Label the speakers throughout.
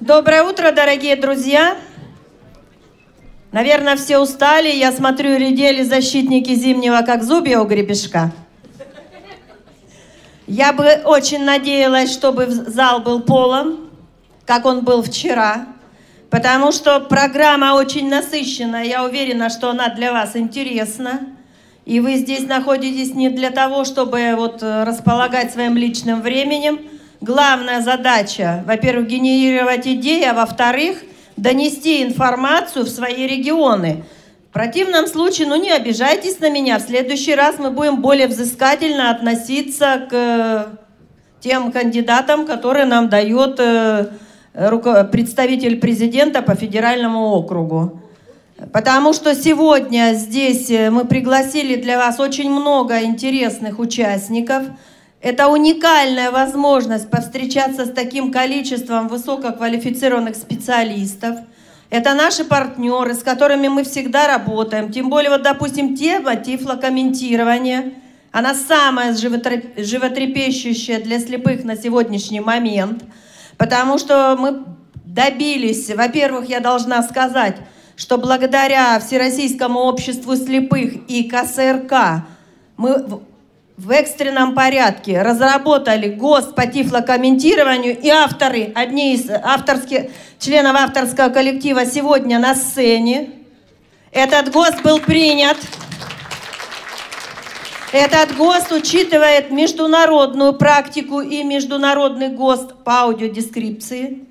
Speaker 1: Доброе утро, дорогие друзья! Наверное, все устали. Я смотрю, редели защитники зимнего, как зубья у гребешка. Я бы очень надеялась, чтобы зал был полон, как он был вчера, потому что программа очень насыщенная. Я уверена, что она для вас интересна. И вы здесь находитесь не для того, чтобы вот располагать своим личным временем. Главная задача, во-первых, генерировать идеи, а во-вторых, донести информацию в свои регионы – противном случае, ну не обижайтесь на меня, в следующий раз мы будем более взыскательно относиться к э, тем кандидатам, которые нам дает э, представитель президента по федеральному округу. Потому что сегодня здесь э, мы пригласили для вас очень много интересных участников. Это уникальная возможность повстречаться с таким количеством высококвалифицированных специалистов – это наши партнеры, с которыми мы всегда работаем. Тем более, вот, допустим, тема тифлокомментирования. Она самая животрепещущая для слепых на сегодняшний момент. Потому что мы добились, во-первых, я должна сказать, что благодаря Всероссийскому обществу слепых и КСРК мы в экстренном порядке разработали ГОСТ по тифлокомментированию, и авторы, одни из авторских, членов авторского коллектива сегодня на сцене. Этот ГОСТ был принят. Этот ГОСТ учитывает международную практику и международный ГОСТ по аудиодескрипции.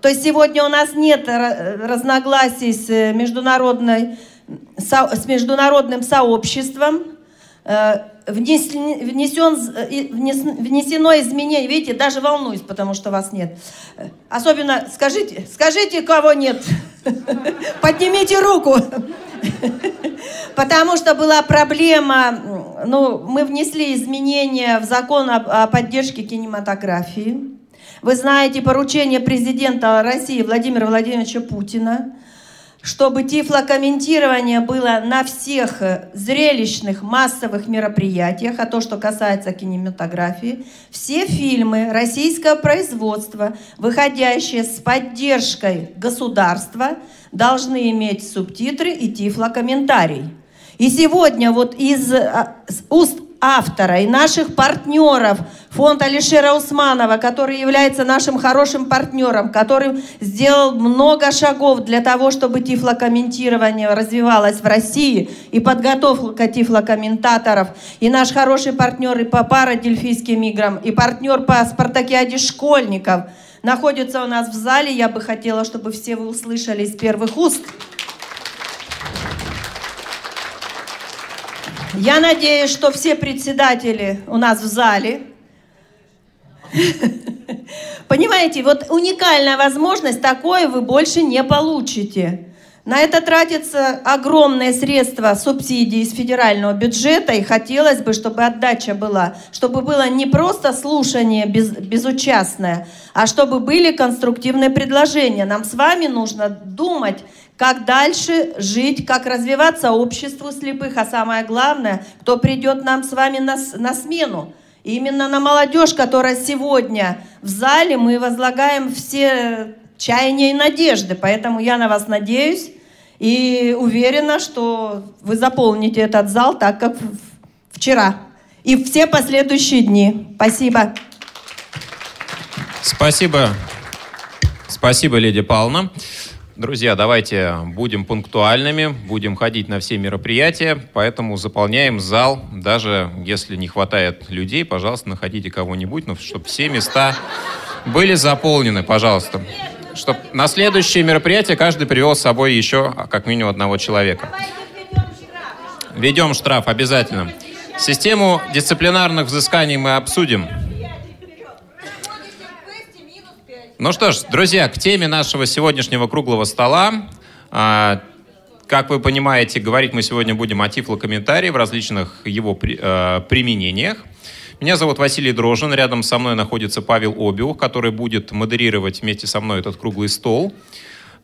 Speaker 1: То есть сегодня у нас нет разногласий с, международной, с международным сообществом. Э, внесен, внесено изменение. Видите, даже волнуюсь, потому что вас нет. Особенно скажите, скажите, кого нет. Поднимите руку. Потому что была проблема, ну, мы внесли изменения в закон о поддержке кинематографии. Вы знаете поручение президента России Владимира Владимировича Путина чтобы тифлокомментирование было на всех э, зрелищных массовых мероприятиях, а то, что касается кинематографии, все фильмы российского производства, выходящие с поддержкой государства, должны иметь субтитры и тифлокомментарий. И сегодня вот из а, уст автора и наших партнеров, фонд Алишера Усманова, который является нашим хорошим партнером, который сделал много шагов для того, чтобы тифлокомментирование развивалось в России и подготовка тифлокомментаторов, и наш хороший партнер и по парадельфийским играм, и партнер по спартакиаде школьников находится у нас в зале. Я бы хотела, чтобы все вы услышали из первых уст. Я надеюсь, что все председатели у нас в зале. Понимаете, вот уникальная возможность, такое вы больше не получите. На это тратятся огромные средства субсидий из федерального бюджета, и хотелось бы, чтобы отдача была, чтобы было не просто слушание без, безучастное, а чтобы были конструктивные предложения. Нам с вами нужно думать как дальше жить, как развиваться обществу слепых, а самое главное, кто придет нам с вами на, на смену. Именно на молодежь, которая сегодня в зале, мы возлагаем все чаяния и надежды. Поэтому я на вас надеюсь и уверена, что вы заполните этот зал так, как вчера. И все последующие дни. Спасибо.
Speaker 2: Спасибо. Спасибо, Леди Павловна. Друзья, давайте будем пунктуальными, будем ходить на все мероприятия, поэтому заполняем зал, даже если не хватает людей, пожалуйста, находите кого-нибудь, но чтобы все места были заполнены, пожалуйста. Чтобы на следующее мероприятие каждый привел с собой еще как минимум одного человека. Ведем штраф обязательно. Систему дисциплинарных взысканий мы обсудим. Ну что ж, друзья, к теме нашего сегодняшнего круглого стола. А, как вы понимаете, говорить мы сегодня будем о тифлокомментарии в различных его э, применениях. Меня зовут Василий Дрожин, рядом со мной находится Павел Обиух, который будет модерировать вместе со мной этот круглый стол.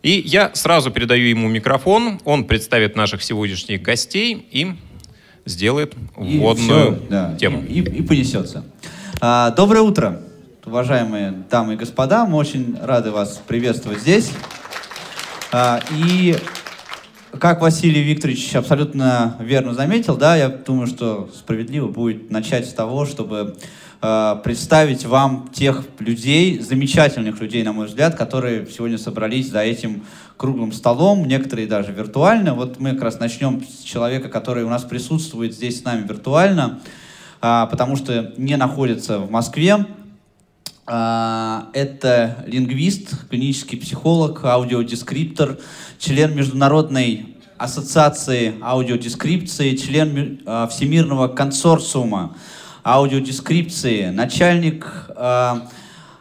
Speaker 2: И я сразу передаю ему микрофон, он представит наших сегодняшних гостей и сделает вводную и все, да, тему.
Speaker 3: И, и, и понесется. А, доброе утро. Уважаемые дамы и господа, мы очень рады вас приветствовать здесь. А, и как Василий Викторович абсолютно верно заметил, да, я думаю, что справедливо будет начать с того, чтобы э, представить вам тех людей, замечательных людей, на мой взгляд, которые сегодня собрались за этим круглым столом, некоторые даже виртуально. Вот мы как раз начнем с человека, который у нас присутствует здесь с нами виртуально, э, потому что не находится в Москве. Э, это лингвист, клинический психолог, аудиодескриптор, член Международной ассоциации аудиодескрипции, член э, Всемирного консорциума аудиодескрипции, начальник э,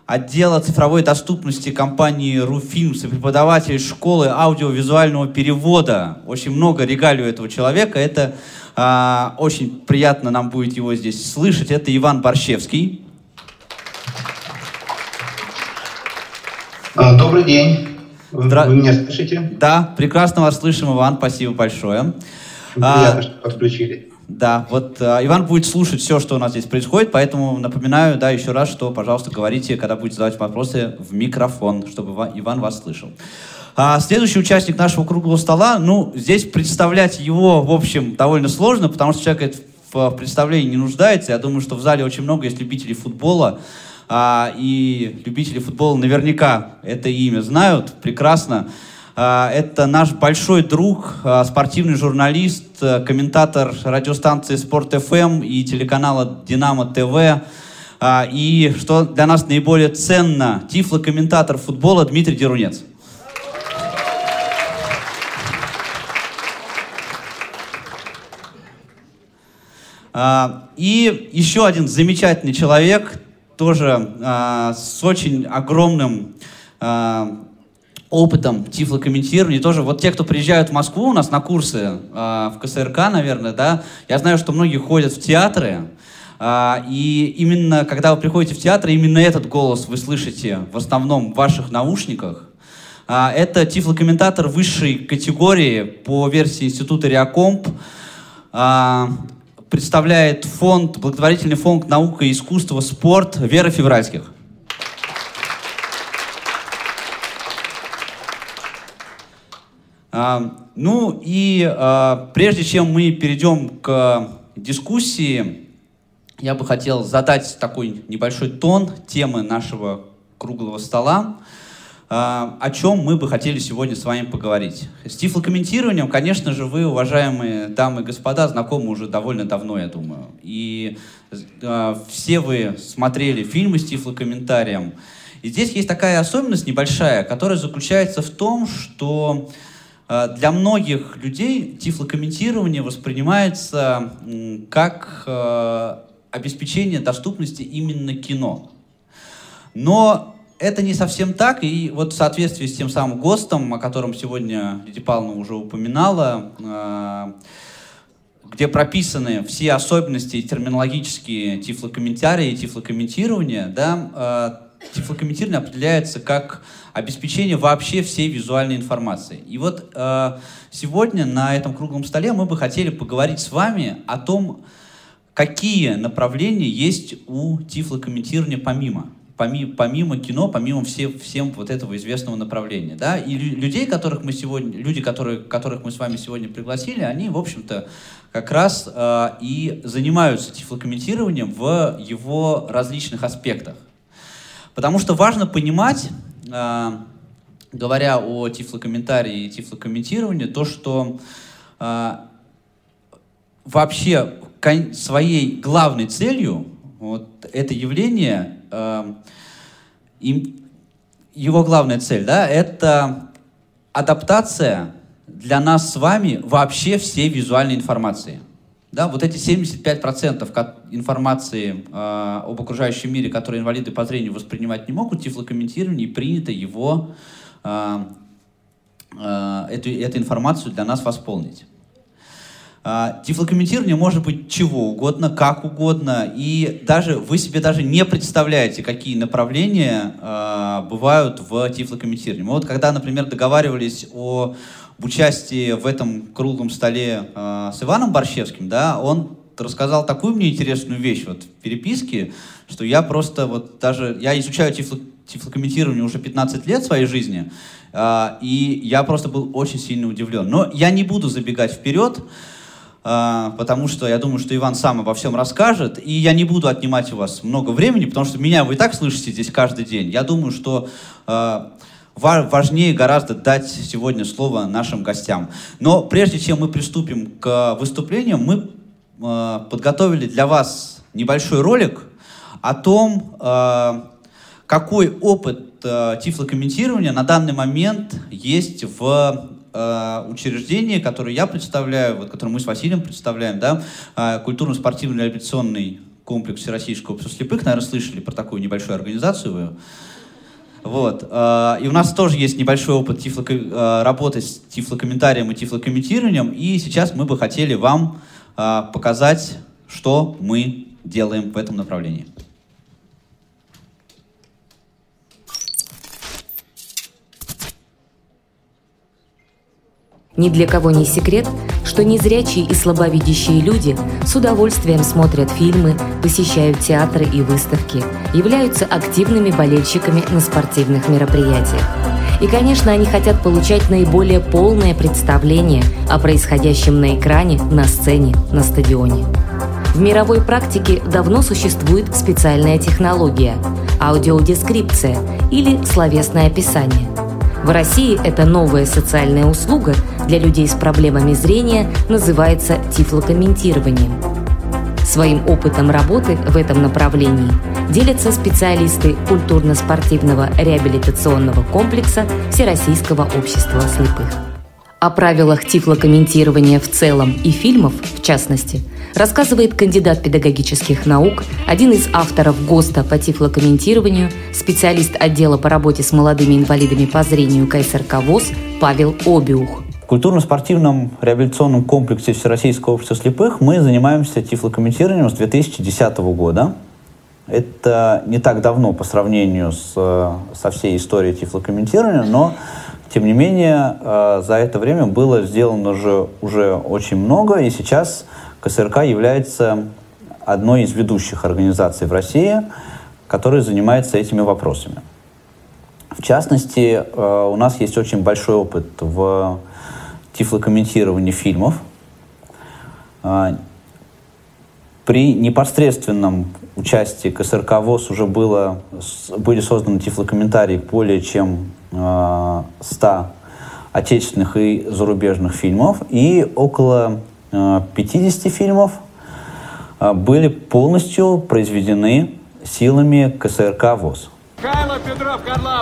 Speaker 3: отдела цифровой доступности компании «Руфилмс» и преподаватель школы аудиовизуального перевода. Очень много регалий у этого человека. Это э, очень приятно нам будет его здесь слышать. Это Иван Борщевский.
Speaker 4: Добрый день. Здра... Вы меня слышите?
Speaker 3: Да, прекрасно вас слышим, Иван, спасибо большое.
Speaker 4: Приятно, а, что подключили.
Speaker 3: Да, вот а, Иван будет слушать все, что у нас здесь происходит, поэтому напоминаю, да, еще раз, что, пожалуйста, говорите, когда будете задавать вопросы в микрофон, чтобы Иван вас слышал. А следующий участник нашего круглого стола, ну, здесь представлять его, в общем, довольно сложно, потому что человек в представлении не нуждается. Я думаю, что в зале очень много есть любителей футбола, а, и любители футбола наверняка это имя знают прекрасно. А, это наш большой друг, а, спортивный журналист, а, комментатор радиостанции Спорт ФМ и телеканала Динамо ТВ. А, и что для нас наиболее ценно, тифлокомментатор футбола Дмитрий Дерунец. И еще один замечательный человек, тоже э, с очень огромным э, опытом тифлокомментирования. Тоже вот те, кто приезжают в Москву у нас на курсы э, в КСРК, наверное, да, я знаю, что многие ходят в театры, и именно когда вы приходите в театр, именно этот голос вы слышите в основном в ваших наушниках. Это тифлокомментатор высшей категории по версии Института Реакомп. Представляет фонд, благотворительный фонд «Наука и искусство, спорт» Вера Февральских. А, ну и а, прежде чем мы перейдем к дискуссии, я бы хотел задать такой небольшой тон темы нашего круглого стола. А, о чем мы бы хотели сегодня с вами поговорить. С тифлокомментированием, конечно же, вы, уважаемые дамы и господа, знакомы уже довольно давно, я думаю. И э, все вы смотрели фильмы с тифлокомментарием. И здесь есть такая особенность небольшая, которая заключается в том, что э, для многих людей тифлокомментирование воспринимается э, как э, обеспечение доступности именно кино. Но это не совсем так, и вот в соответствии с тем самым ГОСТом, о котором сегодня Лидия Павловна уже упоминала, э, где прописаны все особенности терминологические тифлокомментария и тифлокомментирования, да, э, тифлокомментирование определяется как обеспечение вообще всей визуальной информации. И вот э, сегодня на этом круглом столе мы бы хотели поговорить с вами о том, какие направления есть у тифлокомментирования помимо помимо, помимо кино, помимо все, всем вот этого известного направления. Да? И людей, которых мы сегодня, люди, которые, которых мы с вами сегодня пригласили, они, в общем-то, как раз э, и занимаются тифлокомментированием в его различных аспектах. Потому что важно понимать, э, говоря о тифлокомментарии и тифлокомментировании, то, что э, вообще своей главной целью вот это явление им, его главная цель, да, это адаптация для нас с вами вообще всей визуальной информации. Да, вот эти 75% информации э, об окружающем мире, которые инвалиды по зрению воспринимать не могут, тифлокомментирование и принято его, э, э, эту, эту информацию для нас восполнить. А, тифлокомментирование может быть чего угодно, как угодно, и даже вы себе даже не представляете, какие направления э, бывают в тифлокомментировании. Мы вот когда, например, договаривались о об участии в этом круглом столе э, с Иваном Борщевским, да, он
Speaker 5: рассказал такую мне интересную вещь вот в переписке, что я просто вот даже, я изучаю тифло, тифлокомментирование уже 15 лет своей жизни, э, и я просто был очень сильно удивлен. Но я не буду забегать вперед, потому что я думаю, что Иван сам обо всем расскажет, и я не буду отнимать у вас много времени, потому что меня вы и так слышите здесь каждый день. Я думаю, что э, важнее гораздо дать сегодня слово нашим гостям. Но прежде чем мы приступим к выступлениям, мы э, подготовили для вас небольшой ролик о том, какой опыт тифлокомментирования на данный момент есть в э, учреждении, которое я представляю, вот, которое мы с Василием представляем, да, э, культурно-спортивный реабилитационный комплекс Всероссийского общества слепых, наверное, слышали про такую небольшую организацию. Вот. Э, и у нас тоже есть небольшой опыт тифло, э, работы с тифлокомментарием и тифлокомментированием, и сейчас мы бы хотели вам показать, что мы делаем в этом направлении.
Speaker 6: Ни для кого не секрет, что незрячие и слабовидящие люди с удовольствием смотрят фильмы, посещают театры и выставки, являются активными болельщиками на спортивных мероприятиях. И, конечно, они хотят получать наиболее полное представление о происходящем на экране, на сцене, на стадионе. В мировой практике давно существует специальная технология – аудиодескрипция или словесное описание – в России эта новая социальная услуга для людей с проблемами зрения называется тифлокомментированием. Своим опытом работы в этом направлении делятся специалисты культурно-спортивного реабилитационного комплекса Всероссийского общества слепых. О правилах тифлокомментирования в целом и фильмов в частности – рассказывает кандидат педагогических наук, один из авторов ГОСТа по тифлокомментированию, специалист отдела по работе с молодыми инвалидами по зрению КСРК ВОЗ Павел Обиух.
Speaker 5: В культурно-спортивном реабилитационном комплексе Всероссийского общества слепых мы занимаемся тифлокомментированием с 2010 года. Это не так давно по сравнению с, со всей историей тифлокомментирования, но тем не менее э, за это время было сделано уже, уже очень много, и сейчас КСРК является одной из ведущих организаций в России, которая занимается этими вопросами. В частности, э, у нас есть очень большой опыт в тифлокомментировании фильмов. Э, при непосредственном участии КСРК ВОЗ уже было, были созданы тифлокомментарии более чем 100 э, отечественных и зарубежных фильмов, и около 50 фильмов а, были полностью произведены силами КСРК ВОЗ.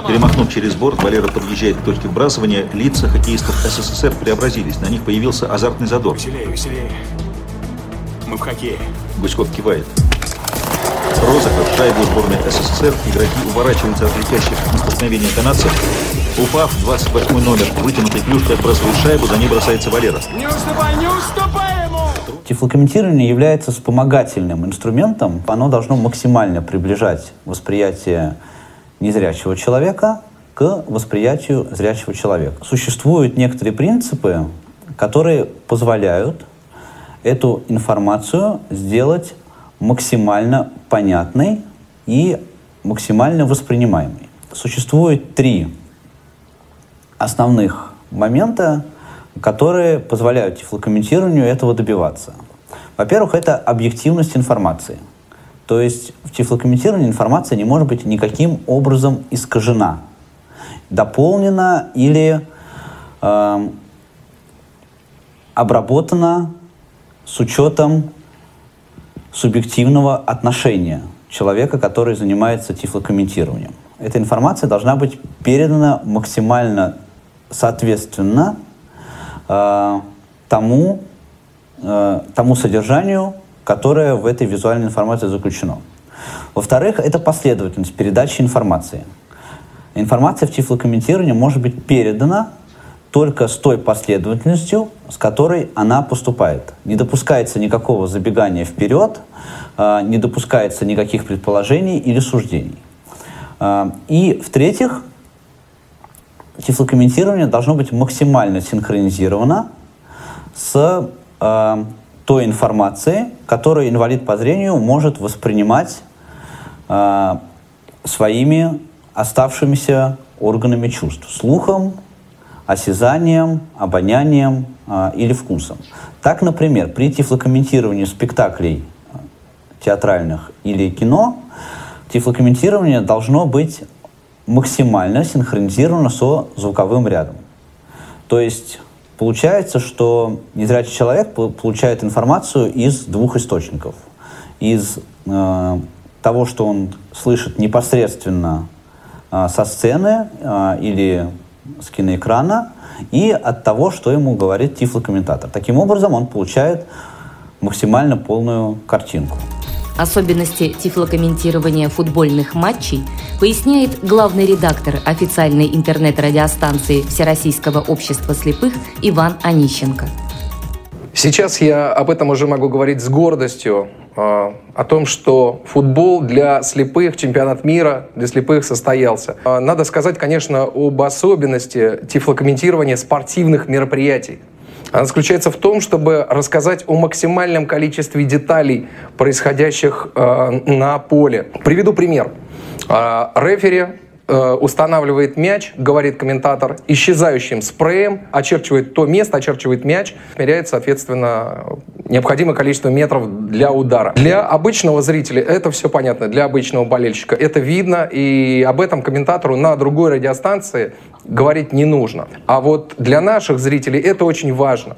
Speaker 7: Перемахнув через борт, Валера подъезжает к точке вбрасывания. Лица хоккеистов СССР преобразились. На них появился азартный задор.
Speaker 8: Веселее, веселее. Мы в хоккее.
Speaker 7: Гуськов кивает. Розыгрыш шайбу сборной СССР. Игроки уворачиваются от летящих на столкновение канадцев. Упав, 28 номер, вытянутой клюшкой отбрасывает шайбу, за ней бросается Валера.
Speaker 8: Не уступай, не уступай ему!
Speaker 5: Тифлокомментирование является вспомогательным инструментом. Оно должно максимально приближать восприятие незрячего человека к восприятию зрячего человека. Существуют некоторые принципы, которые позволяют эту информацию сделать максимально понятной и максимально воспринимаемой. Существует три основных момента, которые позволяют тифлокомментированию этого добиваться. Во-первых, это объективность информации. То есть в тифлокомментировании информация не может быть никаким образом искажена, дополнена или э, обработана с учетом субъективного отношения человека, который занимается тифлокомментированием. Эта информация должна быть передана максимально соответственно э, тому, э, тому содержанию, которое в этой визуальной информации заключено. Во-вторых, это последовательность передачи информации. Информация в тифлокомментировании может быть передана только с той последовательностью, с которой она поступает. Не допускается никакого забегания вперед, э, не допускается никаких предположений или суждений. Э, и, в-третьих, тифлокомментирование должно быть максимально синхронизировано с э,
Speaker 3: той информации, которую инвалид по зрению может воспринимать своими оставшимися органами чувств, слухом, осязанием, обонянием э, или вкусом. Так, например, при тифлокомментировании спектаклей театральных или кино, тифлокомментирование должно быть максимально синхронизировано со звуковым рядом. То есть получается, что незрячий человек получает информацию из двух источников. Из э, того, что он слышит непосредственно э, со сцены э, или с киноэкрана, и от того, что ему говорит тифлокомментатор. Таким образом, он получает максимально полную картинку.
Speaker 6: Особенности тифлокомментирования футбольных матчей поясняет главный редактор официальной интернет-радиостанции Всероссийского общества слепых Иван Онищенко.
Speaker 9: Сейчас я об этом уже могу говорить с гордостью, о том, что футбол для слепых, чемпионат мира для слепых состоялся. А, надо сказать, конечно, об особенности тифлокомментирования спортивных мероприятий. Она заключается в том, чтобы рассказать о максимальном количестве деталей, происходящих э, на поле. Приведу пример. Рефери Э, устанавливает мяч, говорит комментатор, исчезающим спреем, очерчивает то место, очерчивает мяч, меряет, соответственно, необходимое количество метров для удара. Для обычного зрителя это все понятно, для обычного болельщика это видно, и об этом комментатору на другой радиостанции говорить не нужно. А вот для наших зрителей это очень важно.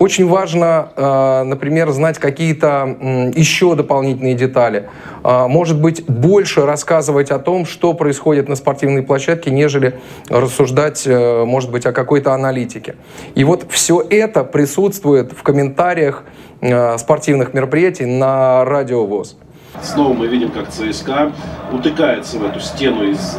Speaker 9: Очень важно, э, например, знать какие-то еще дополнительные детали. Э, может быть, больше рассказывать о том, что происходит на спортивной площадке, нежели рассуждать, э, может быть, о какой-то аналитике. И вот все это присутствует в комментариях спортивных мероприятий на Радио ВОЗ.
Speaker 10: Снова мы видим, как ЦСКА утыкается в эту стену из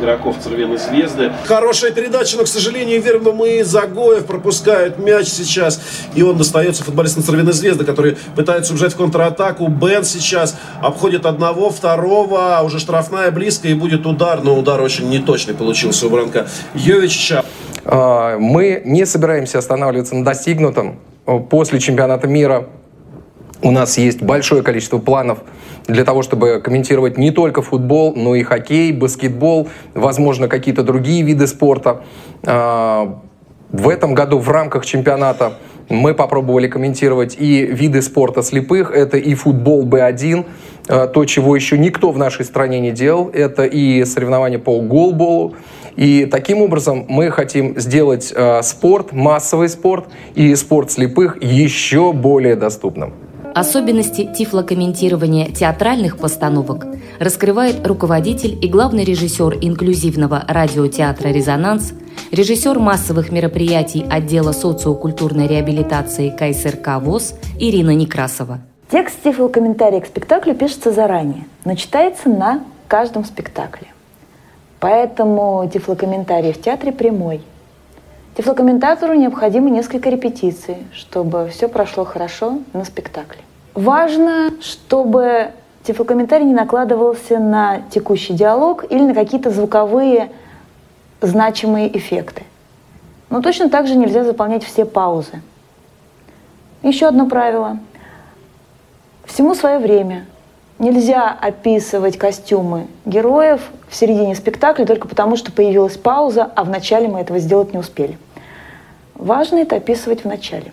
Speaker 10: игроков Цервеной Звезды.
Speaker 11: Хорошая передача, но, к сожалению, верно, мы Загоев пропускает мяч сейчас. И он достается футболистам Цервеной Звезды, который пытается убежать в контратаку. Бен сейчас обходит одного, второго, а уже штрафная близко и будет удар. Но удар очень неточный получился у Бранка Йовича.
Speaker 9: А, мы не собираемся останавливаться на достигнутом. После чемпионата мира у нас есть большое количество планов для того, чтобы комментировать не только футбол, но и хоккей, баскетбол, возможно, какие-то другие виды спорта. А, в этом году в рамках чемпионата мы попробовали комментировать и виды спорта слепых. Это и футбол Б1, а, то, чего еще никто в нашей стране не делал. Это и соревнования по голболу. И таким образом мы хотим сделать а, спорт, массовый спорт и спорт слепых еще более доступным.
Speaker 6: Особенности тифлокомментирования театральных постановок раскрывает руководитель и главный режиссер инклюзивного радиотеатра «Резонанс», режиссер массовых мероприятий отдела социокультурной реабилитации КСРК ВОЗ Ирина Некрасова.
Speaker 12: Текст тифлокомментария к спектаклю пишется заранее, но читается на каждом спектакле. Поэтому тифлокомментарий в театре прямой. Тифлокомментатору необходимо несколько репетиций, чтобы все прошло хорошо на спектакле. Важно, чтобы тифлокомментарий не накладывался на текущий диалог или на какие-то звуковые значимые эффекты. Но точно так же нельзя заполнять все паузы. Еще одно правило. Всему свое время. Нельзя описывать костюмы героев в середине спектакля только потому, что появилась пауза, а в начале мы этого сделать не успели. Важно это описывать в начале.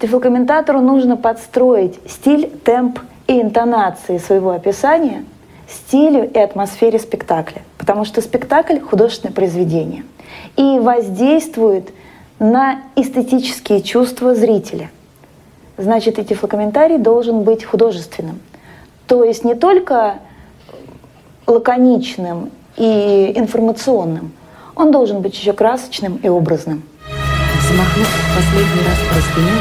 Speaker 12: Тифлокомментатору нужно подстроить стиль, темп и интонации своего описания стилю и атмосфере спектакля, потому что спектакль — художественное произведение и воздействует на эстетические чувства зрителя. Значит, и тифлокомментарий должен быть художественным. То есть не только лаконичным и информационным, он должен быть еще красочным и образным.
Speaker 6: Взмахнув последний раз простыней,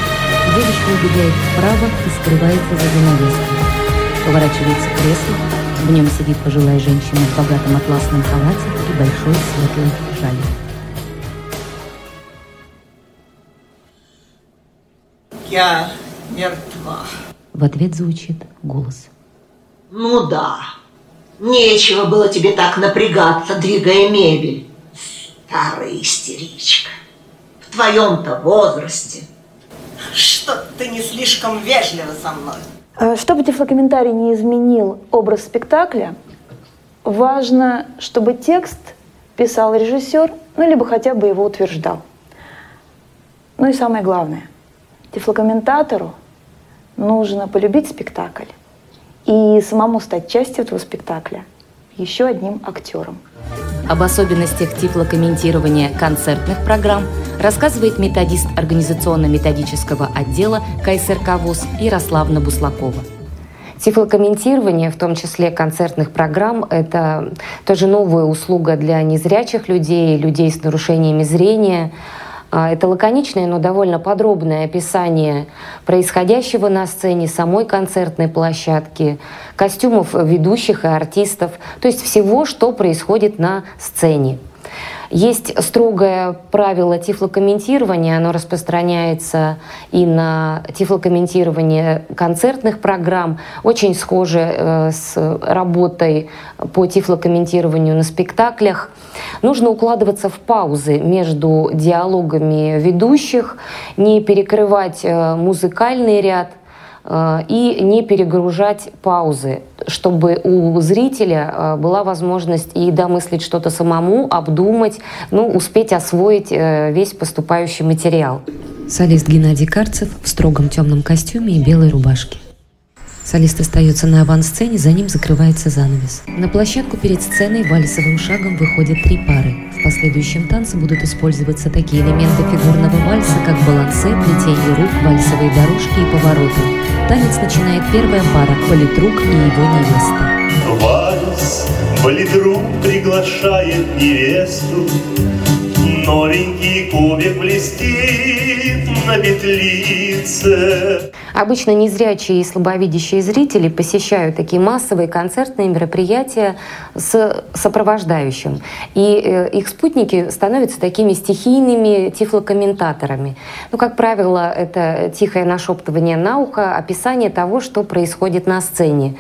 Speaker 6: девушка убегает вправо и скрывается за занавеской. Поворачивается кресло, в нем сидит пожилая женщина в богатом атласном халате и большой светлой шали.
Speaker 13: Я мертва.
Speaker 6: В ответ звучит голос.
Speaker 13: Ну да. Нечего было тебе так напрягаться, двигая мебель. Старая истеричка твоем-то возрасте. Что ты не слишком вежлива со мной.
Speaker 12: Э, чтобы тифлокомментарий не изменил образ спектакля, важно, чтобы текст писал режиссер, ну, либо хотя бы его утверждал. Ну и самое главное, тифлокомментатору нужно полюбить спектакль и самому стать частью этого спектакля, еще одним актером.
Speaker 14: Об особенностях тифлокомментирования концертных программ рассказывает методист организационно-методического отдела КСРК ВУЗ Ярославна Буслакова. Тифлокомментирование, в том числе концертных программ, это тоже новая услуга для незрячих людей, людей с нарушениями зрения. А, это лаконичное, но довольно подробное описание происходящего на сцене, самой концертной площадки, костюмов ведущих и артистов, то есть всего, что происходит на сцене. Есть строгое правило тифлокомментирования, оно распространяется и на тифлокомментирование концертных программ, очень схоже э, с работой по тифлокомментированию на спектаклях. Нужно укладываться в паузы между диалогами ведущих, не перекрывать э, музыкальный ряд – и не перегружать паузы, чтобы у зрителя э, была возможность и домыслить что-то самому, обдумать, ну, успеть освоить э, весь поступающий материал. Солист Геннадий Карцев в строгом темном костюме и белой рубашке. Солист остается на авансцене, за ним закрывается занавес. На площадку перед сценой вальсовым шагом выходят три пары. В последующем танце будут использоваться такие элементы фигурного вальса, как балансе, плетение рук, вальсовые дорожки и повороты. Танец начинает первая пара – политрук и его невеста.
Speaker 15: Вальс, политрук приглашает невесту, Новенький кубик блестит на петлице.
Speaker 14: Обычно незрячие и слабовидящие зрители посещают такие массовые концертные мероприятия с сопровождающим. И э, их спутники становятся такими стихийными тифлокомментаторами. Ну, как правило, это тихое нашептывание на ухо, описание того, что происходит на сцене.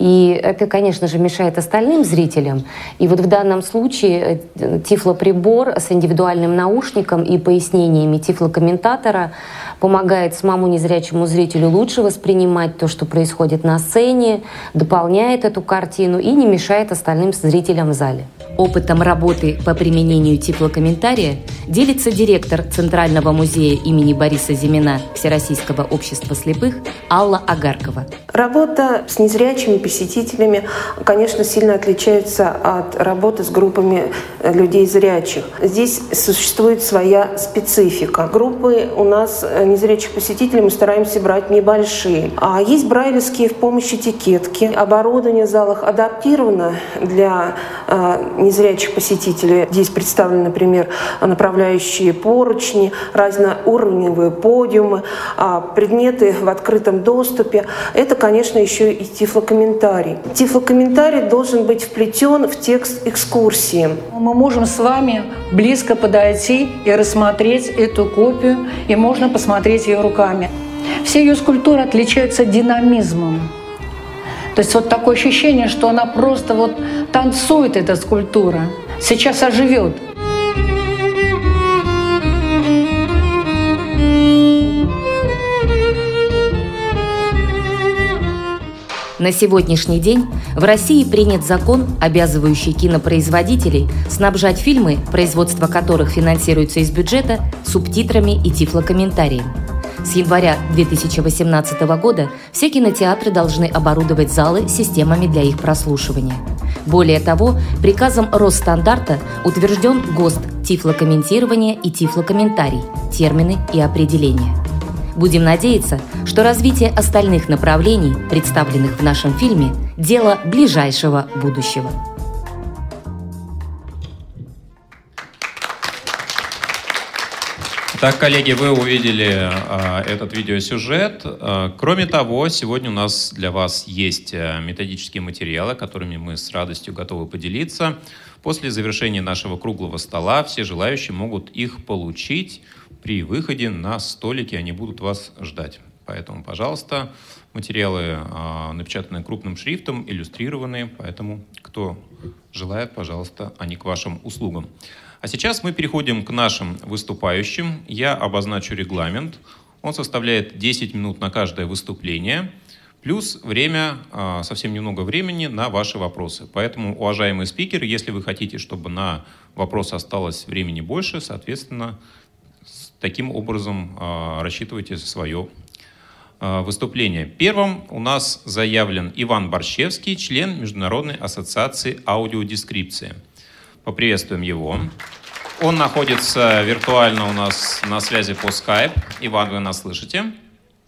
Speaker 14: И это, конечно же, мешает остальным зрителям. И вот в данном случае э, тифлоприбор с индивидуальным наушником и пояснениями тифлокомментатора помогает самому незрячему зрителю лучше воспринимать то, что происходит на сцене, дополняет эту картину и не мешает остальным зрителям в зале. Опытом работы по применению тифлокомментария делится директор Центрального музея имени Бориса Зимина Всероссийского общества слепых Алла Агаркова.
Speaker 16: Работа с незрячими посетителями, конечно, сильно отличается от работы с группами э, людей зрячих. Здесь существует своя специфика. Группы у нас э, незрячих посетителей мы стараемся брать небольшие. А есть брайлевские в помощь этикетки. Оборудование в залах адаптировано для э, незрячих посетителей. Здесь представлены, например, направляющие поручни, разноуровневые подиумы, а предметы в открытом доступе. Это, конечно, еще и тифлокомментарий. Тифлокомментарий должен быть вплетен в текст экскурсии.
Speaker 6: Мы можем с вами близко подойти и рассмотреть эту копию, и можно посмотреть ее руками. Все ее скульптуры отличаются динамизмом. То есть вот такое ощущение, что она просто вот танцует, эта скульптура, сейчас оживет.
Speaker 14: На сегодняшний день в России принят закон, обязывающий кинопроизводителей снабжать фильмы, производство которых финансируется из бюджета, субтитрами и тифлокомментарием. С января 2018 года все кинотеатры должны оборудовать залы системами для их прослушивания. Более того, приказом Росстандарта утвержден ГОСТ тифлокомментирование и тифлокомментарий, термины и определения. Будем надеяться, что развитие остальных направлений, представленных в нашем фильме, дело ближайшего будущего.
Speaker 2: Так, коллеги, вы увидели э, этот видеосюжет. Э, кроме того, сегодня у нас для вас есть э, методические материалы, которыми мы с радостью готовы поделиться. После завершения нашего круглого стола все желающие могут их получить при выходе на столики, они будут вас ждать. Поэтому, пожалуйста, материалы э, напечатаны крупным шрифтом, иллюстрированные, поэтому кто желает, пожалуйста, они к вашим услугам. А сейчас мы переходим к нашим выступающим. Я обозначу регламент. Он составляет 10 минут на каждое выступление, плюс время, а, совсем немного времени на ваши вопросы. Поэтому, уважаемые спикеры, если вы хотите, чтобы на вопросы осталось времени больше, соответственно, таким образом а, рассчитывайте свое а, выступление. Первым у нас заявлен Иван Борщевский, член Международной ассоциации аудиодескрипции. Поприветствуем его. Он находится виртуально у нас на связи по Skype. Иван, вы нас слышите?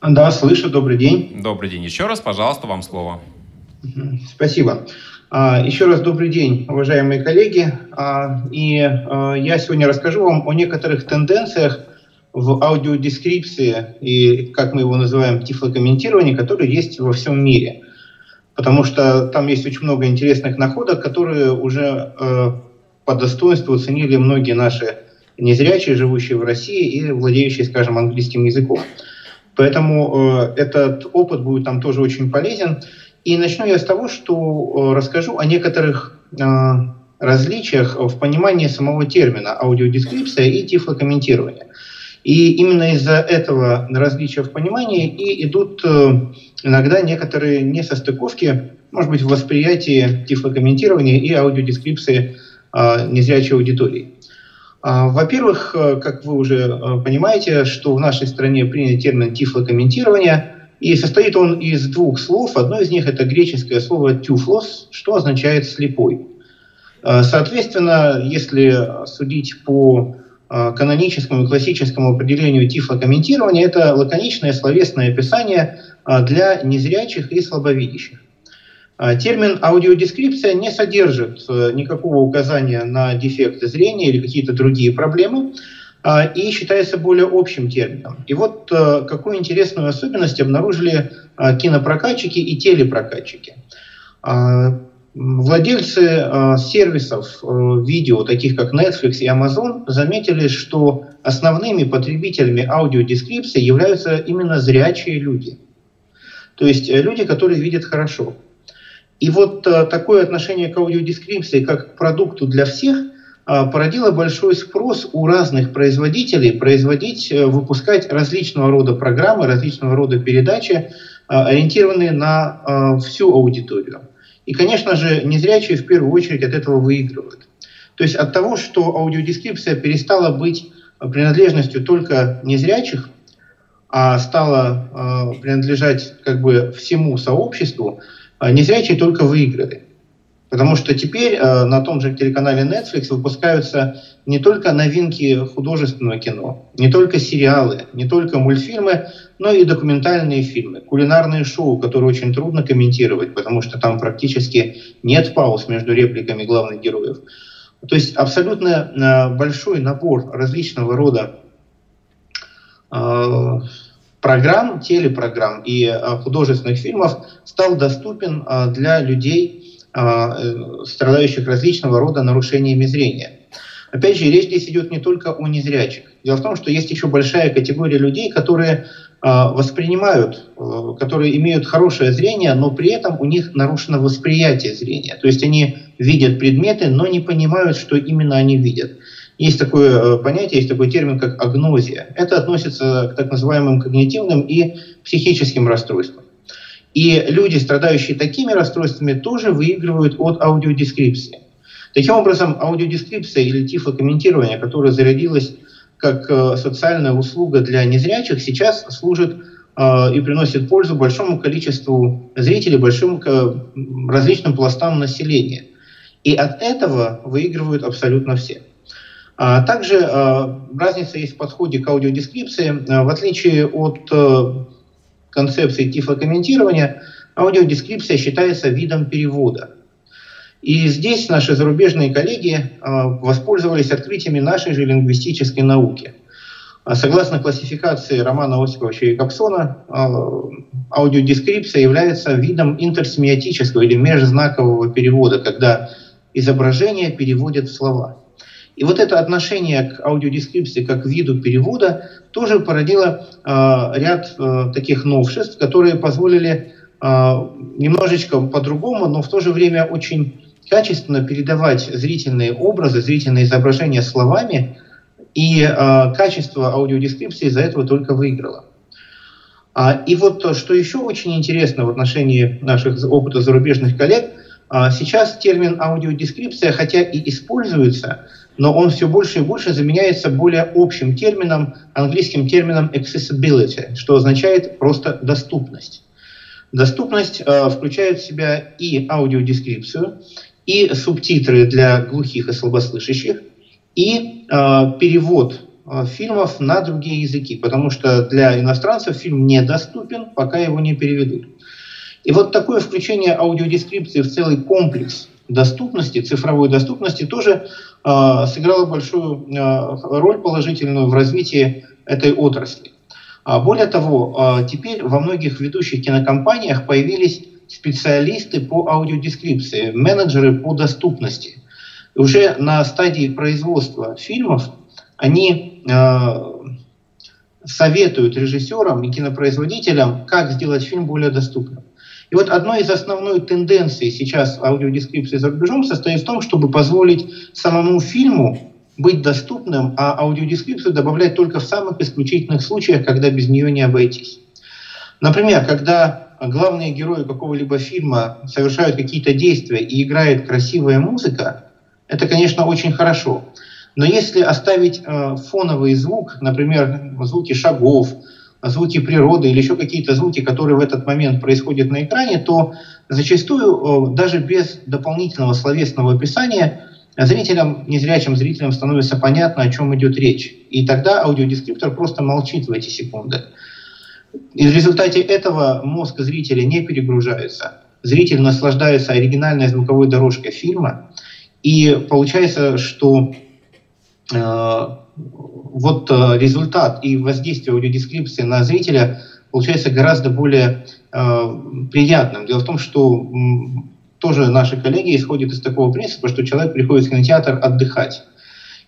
Speaker 17: Да, слышу. Добрый день.
Speaker 2: Добрый день. Еще раз, пожалуйста, вам слово.
Speaker 17: Спасибо. А, еще раз добрый день, уважаемые коллеги. А, и я сегодня расскажу вам о некоторых тенденциях, в аудиодескрипции и, как мы его называем, тифлокомментировании, которое есть во всем мире. Потому что там есть очень много интересных находок, которые уже по достоинству оценили многие наши незрячие, живущие в России и владеющие, скажем, английским языком. Поэтому э, этот опыт будет там тоже очень полезен. И начну я с того, что э, расскажу о некоторых э, различиях в понимании самого термина аудиодескрипция и тифлокомментирование. И именно из-за этого различия в понимании и идут э, иногда некоторые несостыковки, может быть, в восприятии тифлокомментирования и аудиодескрипции незрячей аудитории. А, во-первых, э, как вы уже понимаете, что в нашей стране принят термин тифлокомментирование, и состоит он из двух слов. Одно из них это греческое слово «тюфлос», что означает «слепой». Соответственно, если судить по Э, каноническому и классическому определению тифлокомментирования, это лаконичное словесное описание э, для незрячих и слабовидящих. Э, термин аудиодескрипция не содержит никакого указания на дефекты зрения или какие-то другие проблемы и считается более общим термином. И вот какую интересную особенность обнаружили кинопрокатчики и телепрокатчики. Владельцы э, сервисов э, видео, таких как Netflix и Amazon, заметили, что основными потребителями аудиодескрипции являются именно зрячие люди. То есть э, люди, которые видят хорошо. И вот э, такое отношение к аудиодескрипции как к продукту для всех э, породило большой спрос у разных производителей производить, э, выпускать различного рода программы, различного рода передачи, ориентированные на всю аудиторию. И, конечно же, незрячие в первую очередь от этого выигрывают. То есть от того, что аудиодескрипция перестала быть принадлежностью только незрячих, а стала принадлежать как бы всему сообществу, незрячие только выиграли. Потому что теперь э, на том же телеканале Netflix выпускаются не только новинки художественного кино, не только сериалы, не только мультфильмы, но и документальные фильмы, кулинарные шоу, которые очень трудно комментировать, потому что там практически нет пауз между репликами главных героев. То есть абсолютно э, большой набор различного рода э, программ, телепрограмм и э, художественных фильмов стал доступен э, для людей, э, страдающих различного рода нарушениями зрения. Опять же, речь здесь идет не только о незрячих. Дело в том, что есть еще большая категория людей, которые воспринимают, которые имеют хорошее зрение, но при этом у них нарушено восприятие зрения. То есть они видят предметы, но не понимают, что именно они видят. Есть такое э, понятие, есть такой термин, как агнозия. Это относится к так называемым когнитивным и психическим расстройствам. И люди, страдающие такими расстройствами, тоже выигрывают от аудиодескрипции. Таким образом, аудиодескрипция или тифлокомментирование, которое зарядилось как э, социальная услуга для незрячих, сейчас служит э, и приносит пользу большому количеству зрителей, большим различным пластам населения. И от этого выигрывают абсолютно все. А также э, разница есть в подходе к аудиодескрипции. В отличие от концепции тифлокомментирования, аудиодескрипция считается видом перевода. И здесь наши зарубежные коллеги э, воспользовались открытиями нашей же лингвистической науки. А согласно классификации Романа Осиповича и Капсона, э, аудиодескрипция является видом интерсемиотического или межзнакового перевода, когда изображение переводят в слова. И вот это отношение к аудиодескрипции как к виду перевода тоже породило э, ряд э, таких новшеств, которые позволили э, немножечко по-другому, но в то же время очень качественно передавать зрительные образы, зрительные изображения словами, и э, качество аудиодескрипции из-за этого только выиграло. А, и вот что еще очень интересно в отношении наших опыта зарубежных коллег, а, сейчас термин аудиодескрипция, хотя и используется, но он все больше и больше заменяется более общим термином, английским термином accessibility, что означает просто доступность. Доступность э, включает в себя и аудиодескрипцию, и субтитры для глухих и слабослышащих, и э, перевод э, фильмов на другие языки, потому что для иностранцев фильм недоступен, пока его не переведут. И вот такое включение аудиодескрипции в целый комплекс доступности, цифровой доступности, тоже э, сыграло большую э, роль положительную в развитии этой отрасли. А более того, а, теперь во многих ведущих кинокомпаниях появились специалисты по аудиодескрипции, менеджеры по доступности. И уже на стадии производства фильмов они а, советуют режиссерам и кинопроизводителям, как сделать фильм более доступным. И вот одной из основных тенденций сейчас аудиодескрипции за рубежом состоит в том, чтобы позволить самому фильму быть доступным, а аудиодескрипцию добавлять только в самых исключительных случаях, когда без нее не обойтись. Например, когда главные герои какого-либо фильма совершают какие-то действия и играет красивая музыка, это, конечно, очень хорошо. Но если оставить э, фоновый звук, например, звуки шагов, звуки природы или еще какие-то звуки, которые в этот момент происходят на экране, то зачастую э, даже без дополнительного словесного описания зрителям, незрячим зрителям становится понятно, о чем идет речь. И тогда аудиодескриптор просто молчит в эти секунды. И в результате этого мозг зрителя не перегружается. Зритель наслаждается оригинальной звуковой дорожкой фильма. И получается, что э, вот э, результат и воздействие аудиодескрипции на зрителя получается гораздо более э, приятным. Дело в том, что тоже наши коллеги исходят из такого принципа, что человек приходит в кинотеатр отдыхать.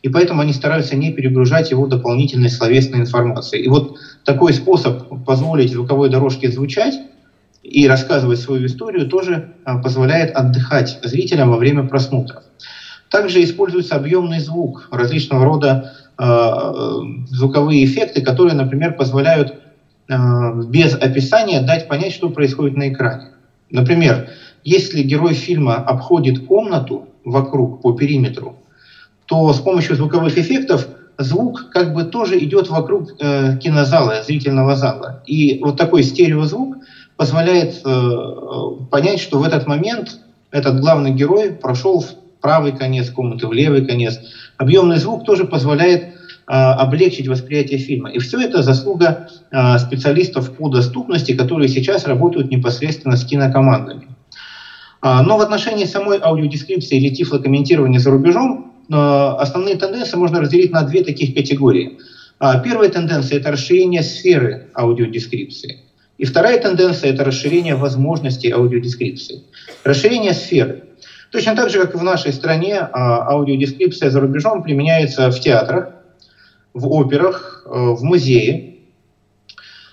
Speaker 17: И поэтому они стараются не перегружать его дополнительной словесной информацией. И вот такой способ позволить звуковой дорожке звучать и рассказывать свою историю тоже а, позволяет отдыхать зрителям во время просмотра. Также используется объемный звук, различного рода э, звуковые эффекты, которые, например, позволяют э, без описания дать понять, что происходит на экране. Например, если герой фильма обходит комнату вокруг по периметру, то с помощью звуковых эффектов звук как бы тоже идет вокруг э, кинозала, зрительного зала. И вот такой стереозвук позволяет э, понять, что в этот момент этот главный герой прошел в правый конец комнаты, в левый конец. Объемный звук тоже позволяет э, облегчить восприятие фильма. И все это заслуга э, специалистов по доступности, которые сейчас работают непосредственно с кинокомандами. А, но в отношении самой аудиодескрипции или тифлокомментирования за рубежом а, основные тенденции можно разделить на две таких категории. А, первая тенденция – это расширение сферы аудиодескрипции. И вторая тенденция – это расширение возможностей аудиодескрипции. Расширение сферы. Точно так же, как и в нашей стране, аудиодескрипция за рубежом применяется в театрах, в операх, в музее,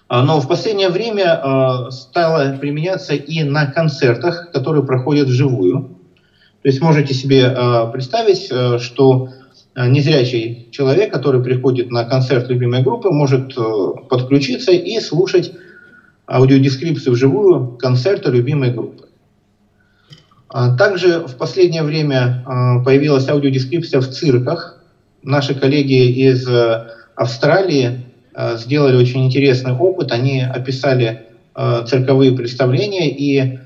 Speaker 17: а, но в последнее время а, стало применяться и на концертах, которые проходят вживую. То есть можете себе а, представить, что незрячий человек, который приходит на концерт любимой группы, может подключиться и слушать аудиодескрипцию вживую концерта любимой группы. Также в последнее время появилась аудиодескрипция в цирках. Наши коллеги из Австралии Э, сделали очень интересный опыт. Они описали э, цирковые представления, и э,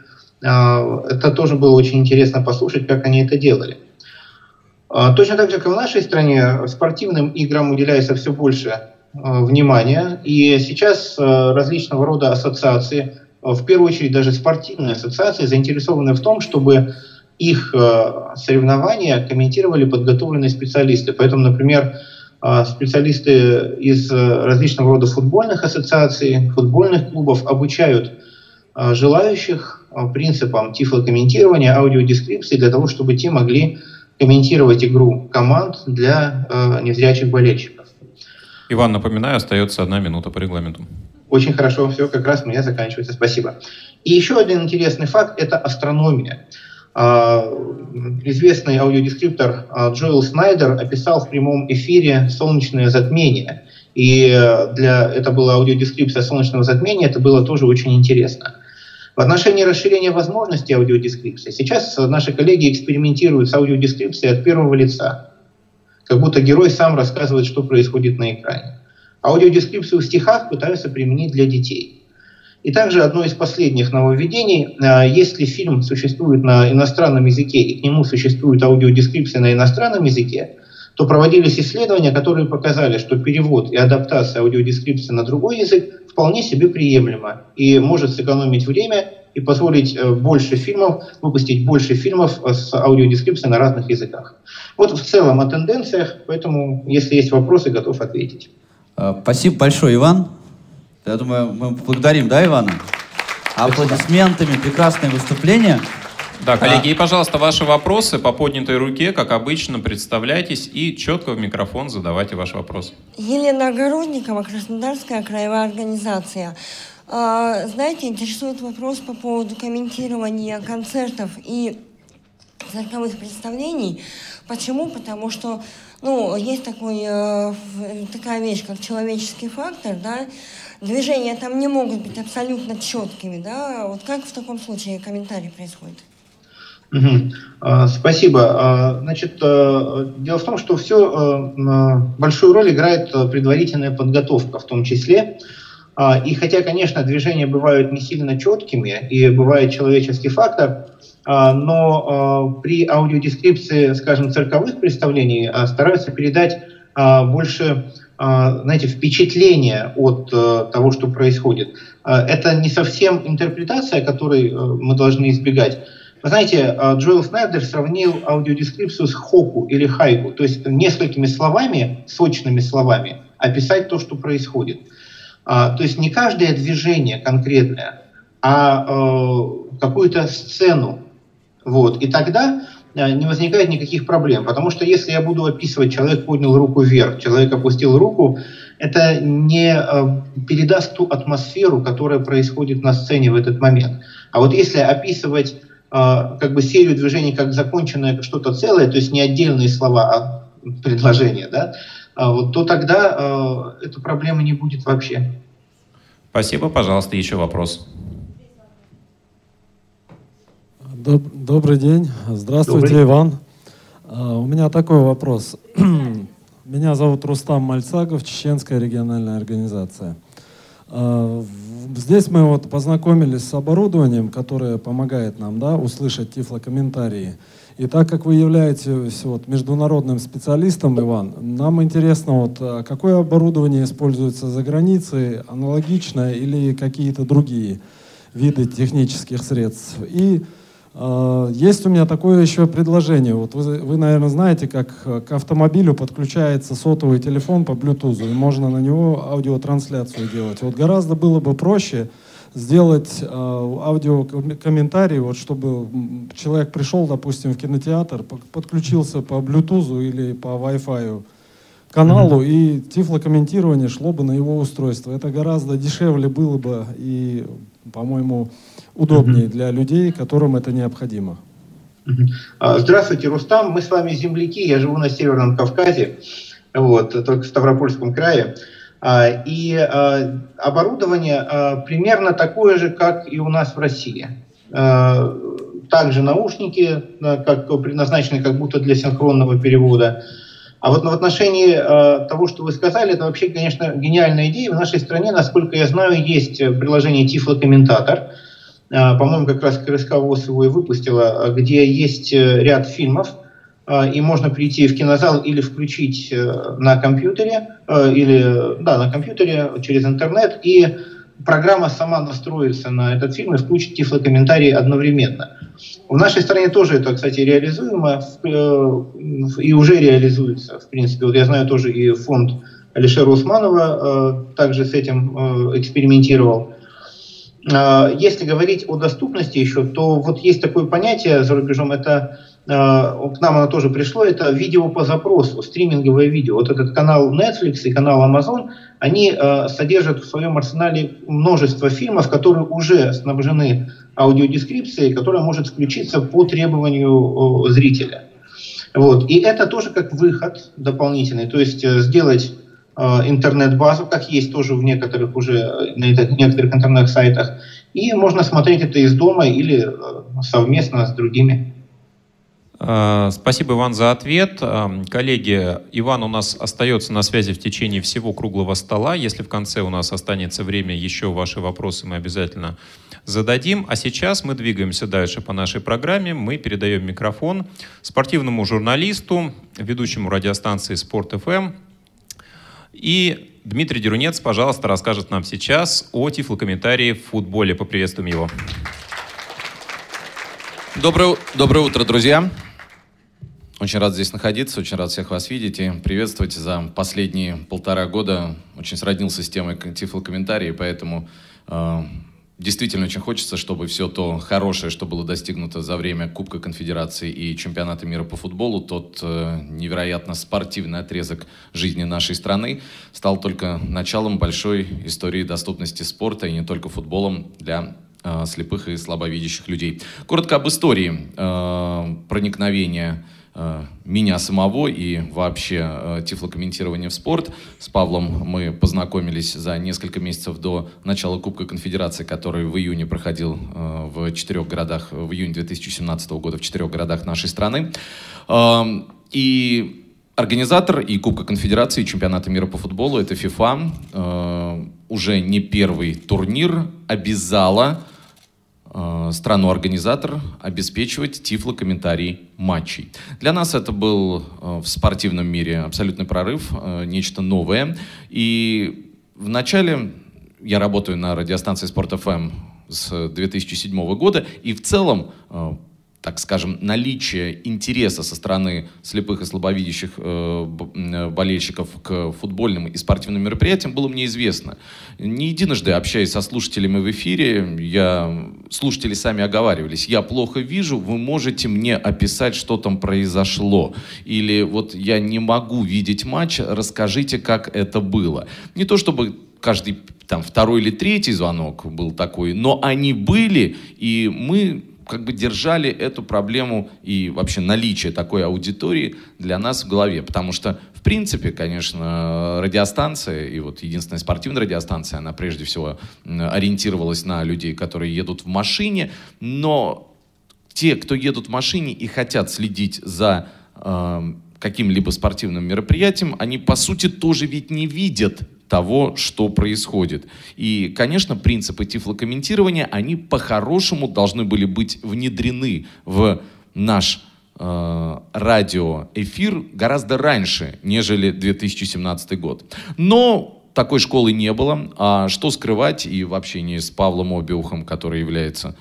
Speaker 17: это тоже было очень интересно послушать, как они это делали. Точно так же, как в нашей стране, спортивным играм уделяется все больше внимания. И сейчас различного рода ассоциации, в первую очередь даже спортивные ассоциации, заинтересованы в том, чтобы их соревнования комментировали подготовленные специалисты. Поэтому, например, а, специалисты из э, различного рода футбольных ассоциаций, футбольных клубов обучают желающих принципам тифлокомментирования, аудиодескрипции для того, чтобы те могли комментировать игру команд для незрячих болельщиков.
Speaker 2: Иван, напоминаю, остается одна минута по регламенту.
Speaker 17: Очень хорошо, все, как раз у меня заканчивается. Спасибо. И еще один интересный факт – это астрономия. известный аудиодескриптор Джоэл Снайдер описал в прямом эфире солнечное затмение. И для, это была аудиодескрипция солнечного затмения, это было тоже очень интересно. В отношении расширения возможностей аудиодескрипции, сейчас наши коллеги экспериментируют с аудиодескрипцией от первого лица, как будто герой сам рассказывает, что происходит на экране. Аудиодескрипцию в стихах пытаются применить для детей. И также одно из последних нововведений, а, если фильм существует на иностранном языке и к нему существует аудиодескрипция на иностранном языке, то проводились исследования, которые показали, что перевод и адаптация аудиодескрипции на другой язык вполне себе приемлемо и может сэкономить время и позволить э, больше фильмов, выпустить больше фильмов с аудиодескрипцией на разных языках. Вот в целом о тенденциях, поэтому, если есть вопросы, готов ответить.
Speaker 3: А, спасибо большое, Иван. Я думаю, мы благодарим, да, Ивана? Аплодисментами, прекрасное выступление.
Speaker 2: Да, коллеги, а... и, пожалуйста, ваши вопросы по поднятой руке, как обычно, представляйтесь и четко в микрофон задавайте ваш вопрос.
Speaker 18: Елена Огородникова, Краснодарская краевая организация. А, знаете, интересует вопрос по поводу комментирования концертов и цирковых представлений. Почему? Потому что ну, есть такой, э, такая вещь, как человеческий фактор, да, движения там не могут быть абсолютно четкими, да, вот как в таком случае комментарий происходит?
Speaker 17: Угу. Спасибо. А, значит, э, дело в том, что все э, большую роль играет предварительная подготовка в том числе. А, и хотя, конечно, движения бывают не сильно четкими и бывает человеческий фактор, а, но при аудиодескрипции, скажем, цирковых представлений стараются передать больше знаете, впечатление от того, что происходит. Это не совсем интерпретация, которой мы должны избегать, вы знаете, а, Джоэл Снайдер сравнил аудиодескрипцию с хоку или хайку, то есть несколькими словами, сочными словами, описать то, что происходит. А, то есть не каждое движение конкретное, а э, какую-то сцену. Вот. И тогда э, не возникает никаких проблем. Потому что если я буду описывать, человек поднял руку вверх, человек опустил руку, это не э, передаст ту атмосферу, которая происходит на сцене в этот момент. А вот если описывать а, как бы серию движений как законченное что-то целое, то есть не отдельные слова, а предложения, да, то тогда э, этой не будет вообще.
Speaker 2: Спасибо. Пожалуйста, еще вопрос.
Speaker 19: Доб добрый день. Здравствуйте, добрый. Иван. Uh, у меня такой вопрос. Меня зовут Рустам Мальцагов, Чеченская региональная организация. Uh, здесь мы вот познакомились с оборудованием, которое помогает нам да, услышать тифлокомментарии. И так как вы являетесь вот, международным специалистом, Иван, нам интересно, вот, а какое оборудование используется за границей, аналогичное или какие-то другие виды технических средств. И есть у меня такое еще предложение. Вот вы, вы, наверное, знаете, как к автомобилю подключается сотовый телефон по Bluetooth, и можно на него аудиотрансляцию делать. Вот гораздо было бы проще сделать э, аудиокомментарий, вот чтобы человек пришел, допустим, в кинотеатр, подключился по Bluetooth или по Wi-Fi каналу, mm-hmm. и тифлокомментирование шло бы на его устройство. Это гораздо дешевле было бы и, по-моему, удобнее для людей, которым это необходимо.
Speaker 17: Mm-hmm. Здравствуйте, Рустам. Мы с вами земляки. Я живу на Северном Кавказе, вот, только в Ставропольском крае. А, и а, оборудование а, примерно такое же, как и у нас в России. Также наушники, как предназначены как будто для синхронного перевода. А вот в отношении того, что вы сказали, это вообще, конечно, гениальная идея. В нашей стране, насколько я знаю, есть приложение Тифлокомментатор. По-моему, как раз КРСК ВОЗ его и выпустила, где есть э, ряд фильмов, а, и можно прийти в кинозал или включить э, на компьютере, э, или да, на компьютере через интернет, и программа сама настроится на этот фильм и включит тифлокомментарии одновременно. В нашей стране тоже это, кстати, реализуемо и уже реализуется. В принципе, вот я знаю тоже и фонд Алишера Усманова также с этим экспериментировал. Если говорить о доступности еще, то вот есть такое понятие за рубежом, это к нам оно тоже пришло, это видео по запросу, стриминговое видео. Вот этот канал Netflix и канал Amazon, они содержат в своем арсенале множество фильмов, которые уже снабжены аудиодескрипцией, которая может включиться по требованию зрителя. Вот. И это тоже как выход дополнительный, то есть сделать интернет-базу, как есть тоже в некоторых уже на некоторых интернет-сайтах, и можно смотреть это из дома или совместно с другими.
Speaker 2: Спасибо, Иван, за ответ. Коллеги, Иван у нас остается на связи в течение всего круглого стола. Если в конце у нас останется время, еще ваши вопросы мы обязательно зададим. А сейчас мы двигаемся дальше по нашей программе. Мы передаем микрофон спортивному журналисту, ведущему радиостанции «Спорт ФМ». И Дмитрий Дерунец, пожалуйста, расскажет нам сейчас о тифлокомментарии в футболе. Поприветствуем его.
Speaker 20: Доброе, доброе утро, друзья. Очень рад здесь находиться, очень рад всех вас видеть и приветствовать. За последние полтора года очень сроднился с темой тифлокомментарии, поэтому э, действительно очень хочется, чтобы все то хорошее, что было достигнуто за время Кубка Конфедерации и Чемпионата мира по футболу, тот э, невероятно спортивный отрезок жизни нашей страны, стал только началом большой истории доступности спорта и не только футболом для э, слепых и слабовидящих людей. Коротко об истории э, проникновения меня самого и вообще э, тифлокомментирования в спорт. С Павлом мы познакомились за несколько месяцев до начала Кубка Конфедерации, который в июне проходил э, в четырех городах, в июне 2017 года в четырех городах нашей страны. Э, и Организатор и Кубка Конфедерации, и Чемпионата мира по футболу, это э, уже не первый турнир, обязала э, страну-организатор обеспечивать тифло-комментарий матчей. Для нас это был э, в спортивном мире абсолютный прорыв, э, нечто новое. И в начале я работаю на радиостанции Спорт ФМ с 2007 года, и в целом э, так скажем, наличие интереса со стороны слепых и слабовидящих э, э, болельщиков к футбольным и спортивным мероприятиям было мне известно. Не единожды, общаясь со слушателями в эфире, я, слушатели сами оговаривались, я плохо вижу, вы можете мне описать, что там произошло. Или вот я не могу видеть матч, расскажите, как это было. Не то чтобы каждый там второй или третий звонок был такой, но они были, и мы как бы держали эту проблему и вообще наличие такой аудитории для нас в голове. Потому что, в принципе, конечно, радиостанция, и вот единственная спортивная радиостанция, она прежде всего ориентировалась на людей, которые едут в машине, но те, кто едут в машине и хотят следить за э, каким-либо спортивным мероприятием, они, по сути, тоже ведь не видят того, что происходит. И, конечно, принципы тифлокомментирования, они по-хорошему должны были быть внедрены в наш э, радиоэфир гораздо раньше, нежели 2017 год. Но такой школы не было. А что скрывать и в общении с Павлом Обиухом, который является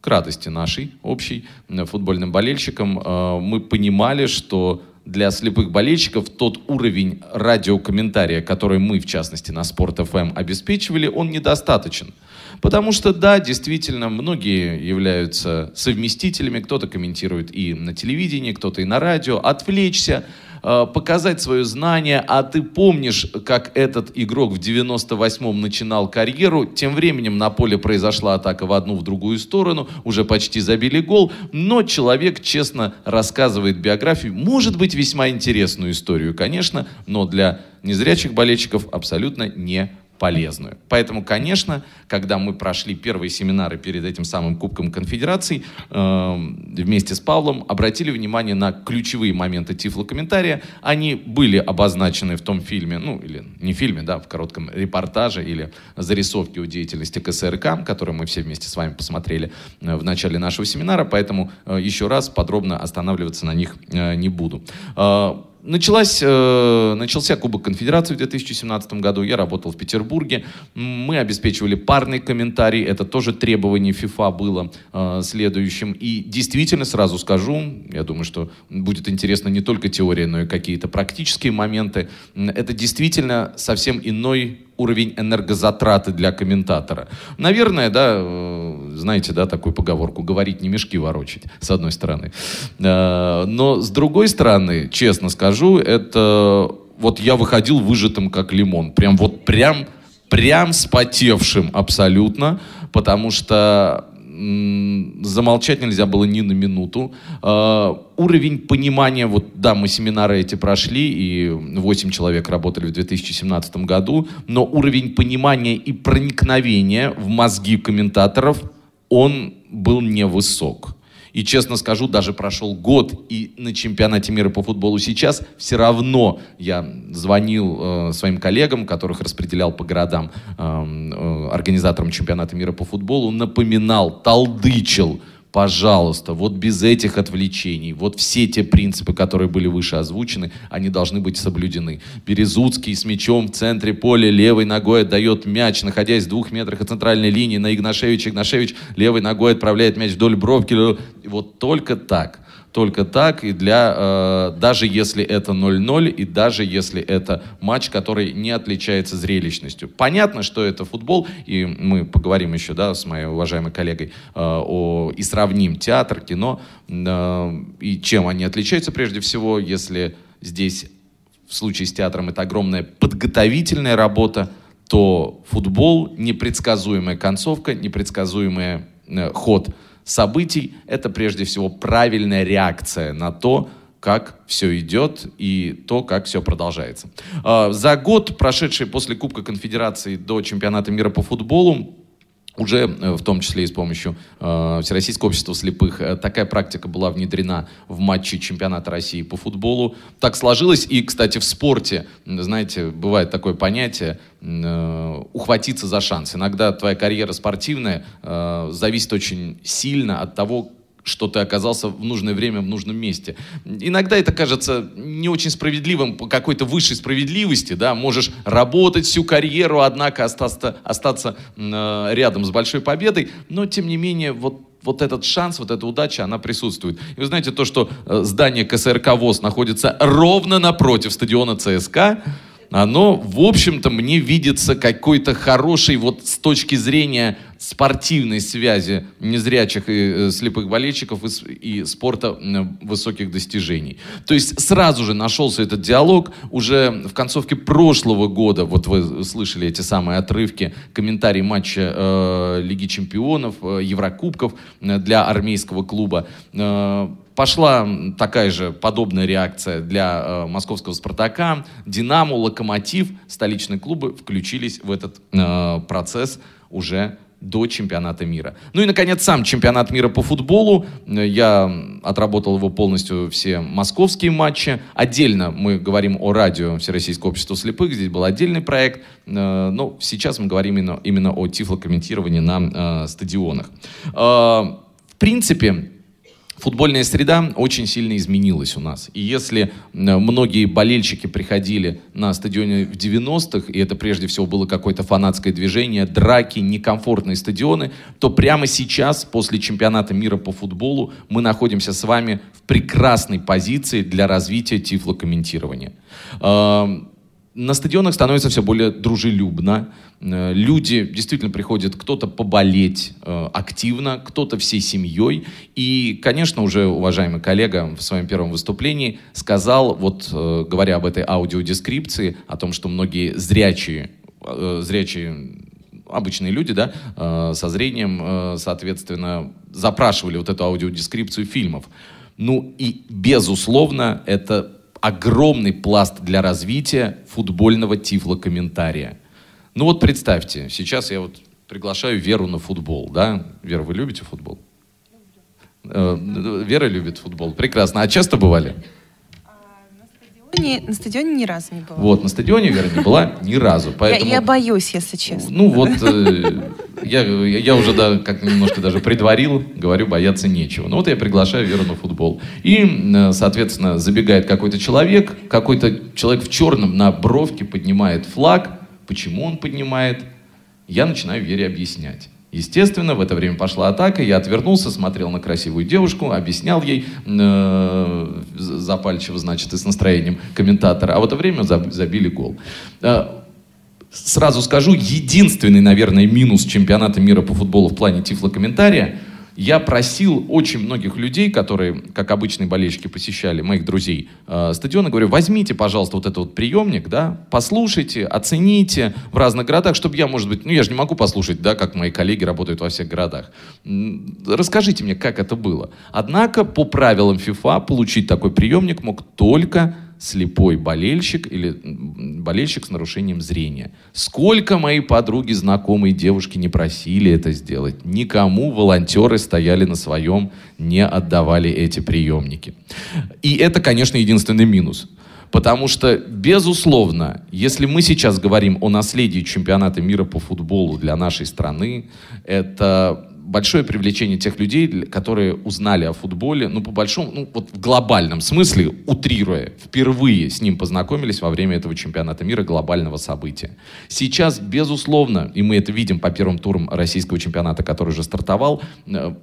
Speaker 20: к радости нашей общей э, футбольным болельщиком, э, мы понимали, что для слепых болельщиков тот уровень радиокомментария, который мы, в частности, на Спорт FM обеспечивали, он недостаточен. Потому что, да, действительно, многие являются совместителями, кто-то комментирует и на телевидении, кто-то и на радио. Отвлечься, Э, показать свое знание, а ты помнишь, как этот игрок в 98-м начинал карьеру, тем временем на поле произошла атака в одну, в другую сторону, уже почти забили гол, но человек честно рассказывает биографию, может быть, весьма интересную историю, конечно, но для незрячих болельщиков абсолютно не полезную. Поэтому, конечно, когда мы прошли первые семинары перед этим самым Кубком Конфедерации, э, вместе с Павлом обратили внимание на ключевые моменты тифлокомментария. Они были обозначены в том фильме, ну, или не фильме, да, в коротком репортаже или зарисовке о деятельности КСРК, который мы все вместе с вами посмотрели э, в начале нашего семинара, поэтому э, еще раз подробно останавливаться на них э, не буду. Началась, э, начался Кубок Конфедерации в 2017 году. Я работал в Петербурге. Мы обеспечивали парный комментарий. Это тоже требование ФИФА было э, следующим. И действительно, сразу скажу, я думаю, что будет интересно не только теория, но и какие-то практические моменты. Это действительно совсем иной уровень энергозатраты для комментатора. Наверное, да, э, знаете, да, такую поговорку, говорить не мешки ворочать, с одной стороны. Э, но с другой стороны, честно скажу, это вот я выходил выжатым как лимон. Прям вот прям, прям спотевшим абсолютно, потому что замолчать нельзя было ни на минуту. Э, уровень понимания, вот да, мы семинары эти прошли, и 8 человек работали в 2017 году, но уровень понимания и проникновения в мозги комментаторов, он был невысок. И честно скажу, даже прошел год, и на чемпионате мира по футболу сейчас все равно я звонил э, своим коллегам, которых распределял по городам э, э, организаторам чемпионата мира по футболу, напоминал, талдычил, Пожалуйста, вот без этих отвлечений, вот все те принципы, которые были выше озвучены, они должны быть соблюдены. Березуцкий с мячом в центре поля левой ногой отдает мяч, находясь в двух метрах от центральной линии на Игнашевич. Игнашевич левой ногой отправляет мяч вдоль бровки. Вот только так только так, и для, э, даже если это 0-0, и даже если это матч, который не отличается зрелищностью. Понятно, что это футбол, и мы поговорим еще да, с моей уважаемой коллегой э, о, и сравним театр, кино, э, и чем они отличаются прежде всего, если здесь в случае с театром это огромная подготовительная работа, то футбол, непредсказуемая концовка, непредсказуемый э, ход – событий, это прежде всего правильная реакция на то, как все идет и то, как все продолжается. А, за год, прошедший после Кубка Конфедерации до чемпионата мира по футболу, уже э, в том числе и с помощью э, Всероссийского общества слепых э, такая практика была внедрена в матчи чемпионата России по футболу. Так сложилось. И, кстати, в спорте, знаете, бывает такое понятие э, ухватиться за шанс. Иногда твоя карьера спортивная э, зависит очень сильно от того, что ты оказался в нужное время в нужном месте. Иногда это кажется не очень справедливым по какой-то высшей справедливости, да, можешь работать всю карьеру, однако остаться, остаться э, рядом с большой победой, но тем не менее вот вот этот шанс, вот эта удача, она присутствует. И вы знаете, то, что э, здание КСРК ВОЗ находится ровно напротив стадиона ЦСКА, оно, в общем-то, мне видится какой-то хороший, вот с точки зрения спортивной связи незрячих и э, слепых болельщиков и, и спорта высоких достижений. То есть сразу же нашелся этот диалог. Уже в концовке прошлого года, вот вы слышали эти самые отрывки, комментарий матча э, Лиги чемпионов, э, Еврокубков э, для армейского клуба. Э, Пошла такая же подобная реакция для э, московского «Спартака». «Динамо», «Локомотив», столичные клубы включились в этот э, процесс уже до чемпионата мира. Ну и, наконец, сам чемпионат мира по футболу. Я отработал его полностью все московские матчи. Отдельно мы говорим о радио Всероссийского общества слепых. Здесь был отдельный проект. Э, но сейчас мы говорим именно, именно о тифлокомментировании на э, стадионах. Э, в принципе, футбольная среда очень сильно изменилась у нас. И если многие болельщики приходили на стадионе в 90-х, и это прежде всего было какое-то фанатское движение, драки, некомфортные стадионы, то прямо сейчас, после чемпионата мира по футболу, мы находимся с вами в прекрасной позиции для развития тифлокомментирования на стадионах становится все более дружелюбно. Э, люди действительно приходят, кто-то поболеть э, активно, кто-то всей семьей. И, конечно, уже уважаемый коллега в своем первом выступлении сказал, вот э, говоря об этой аудиодескрипции, о том, что многие зрячие, зрячие обычные люди, да, со зрением, соответственно, запрашивали вот эту аудиодескрипцию фильмов. Ну и, безусловно, это огромный пласт для развития футбольного тифлокомментария. Ну вот представьте, сейчас я вот приглашаю Веру на футбол, да? Вера, вы любите футбол? Э, Вера любит футбол. Прекрасно. А часто бывали?
Speaker 21: Стадионе, на стадионе ни разу не была.
Speaker 20: Вот, на стадионе Вера не была ни разу. Поэтому...
Speaker 21: Я, я боюсь, если честно.
Speaker 20: Ну вот, э, я, я уже да, как немножко даже предварил, говорю, бояться нечего. Ну вот я приглашаю Веру на футбол. И, э, соответственно, забегает какой-то человек, какой-то человек в черном на бровке поднимает флаг. Почему он поднимает? Я начинаю Вере объяснять. Естественно, в это время пошла атака, я отвернулся, смотрел на красивую девушку, объяснял ей э, запальчиво, значит, и с настроением комментатора, а в это время забили гол. Э, сразу скажу, единственный, наверное, минус чемпионата мира по футболу в плане тифлокомментария – я просил очень многих людей, которые, как обычные болельщики, посещали, моих друзей, э, стадионы, говорю, возьмите, пожалуйста, вот этот вот приемник, да, послушайте, оцените в разных городах, чтобы я, может быть, ну я же не могу послушать, да, как мои коллеги работают во всех городах. Расскажите мне, как это было. Однако, по правилам FIFA, получить такой приемник мог только слепой болельщик или болельщик с нарушением зрения. Сколько мои подруги, знакомые девушки не просили это сделать. Никому волонтеры стояли на своем, не отдавали эти приемники. И это, конечно, единственный минус. Потому что, безусловно, если мы сейчас говорим о наследии чемпионата мира по футболу для нашей страны, это большое привлечение тех людей, которые узнали о футболе, ну, по большому, ну, вот в глобальном смысле, утрируя, впервые с ним познакомились во время этого чемпионата мира, глобального события. Сейчас, безусловно, и мы это видим по первым турам российского чемпионата, который уже стартовал, э,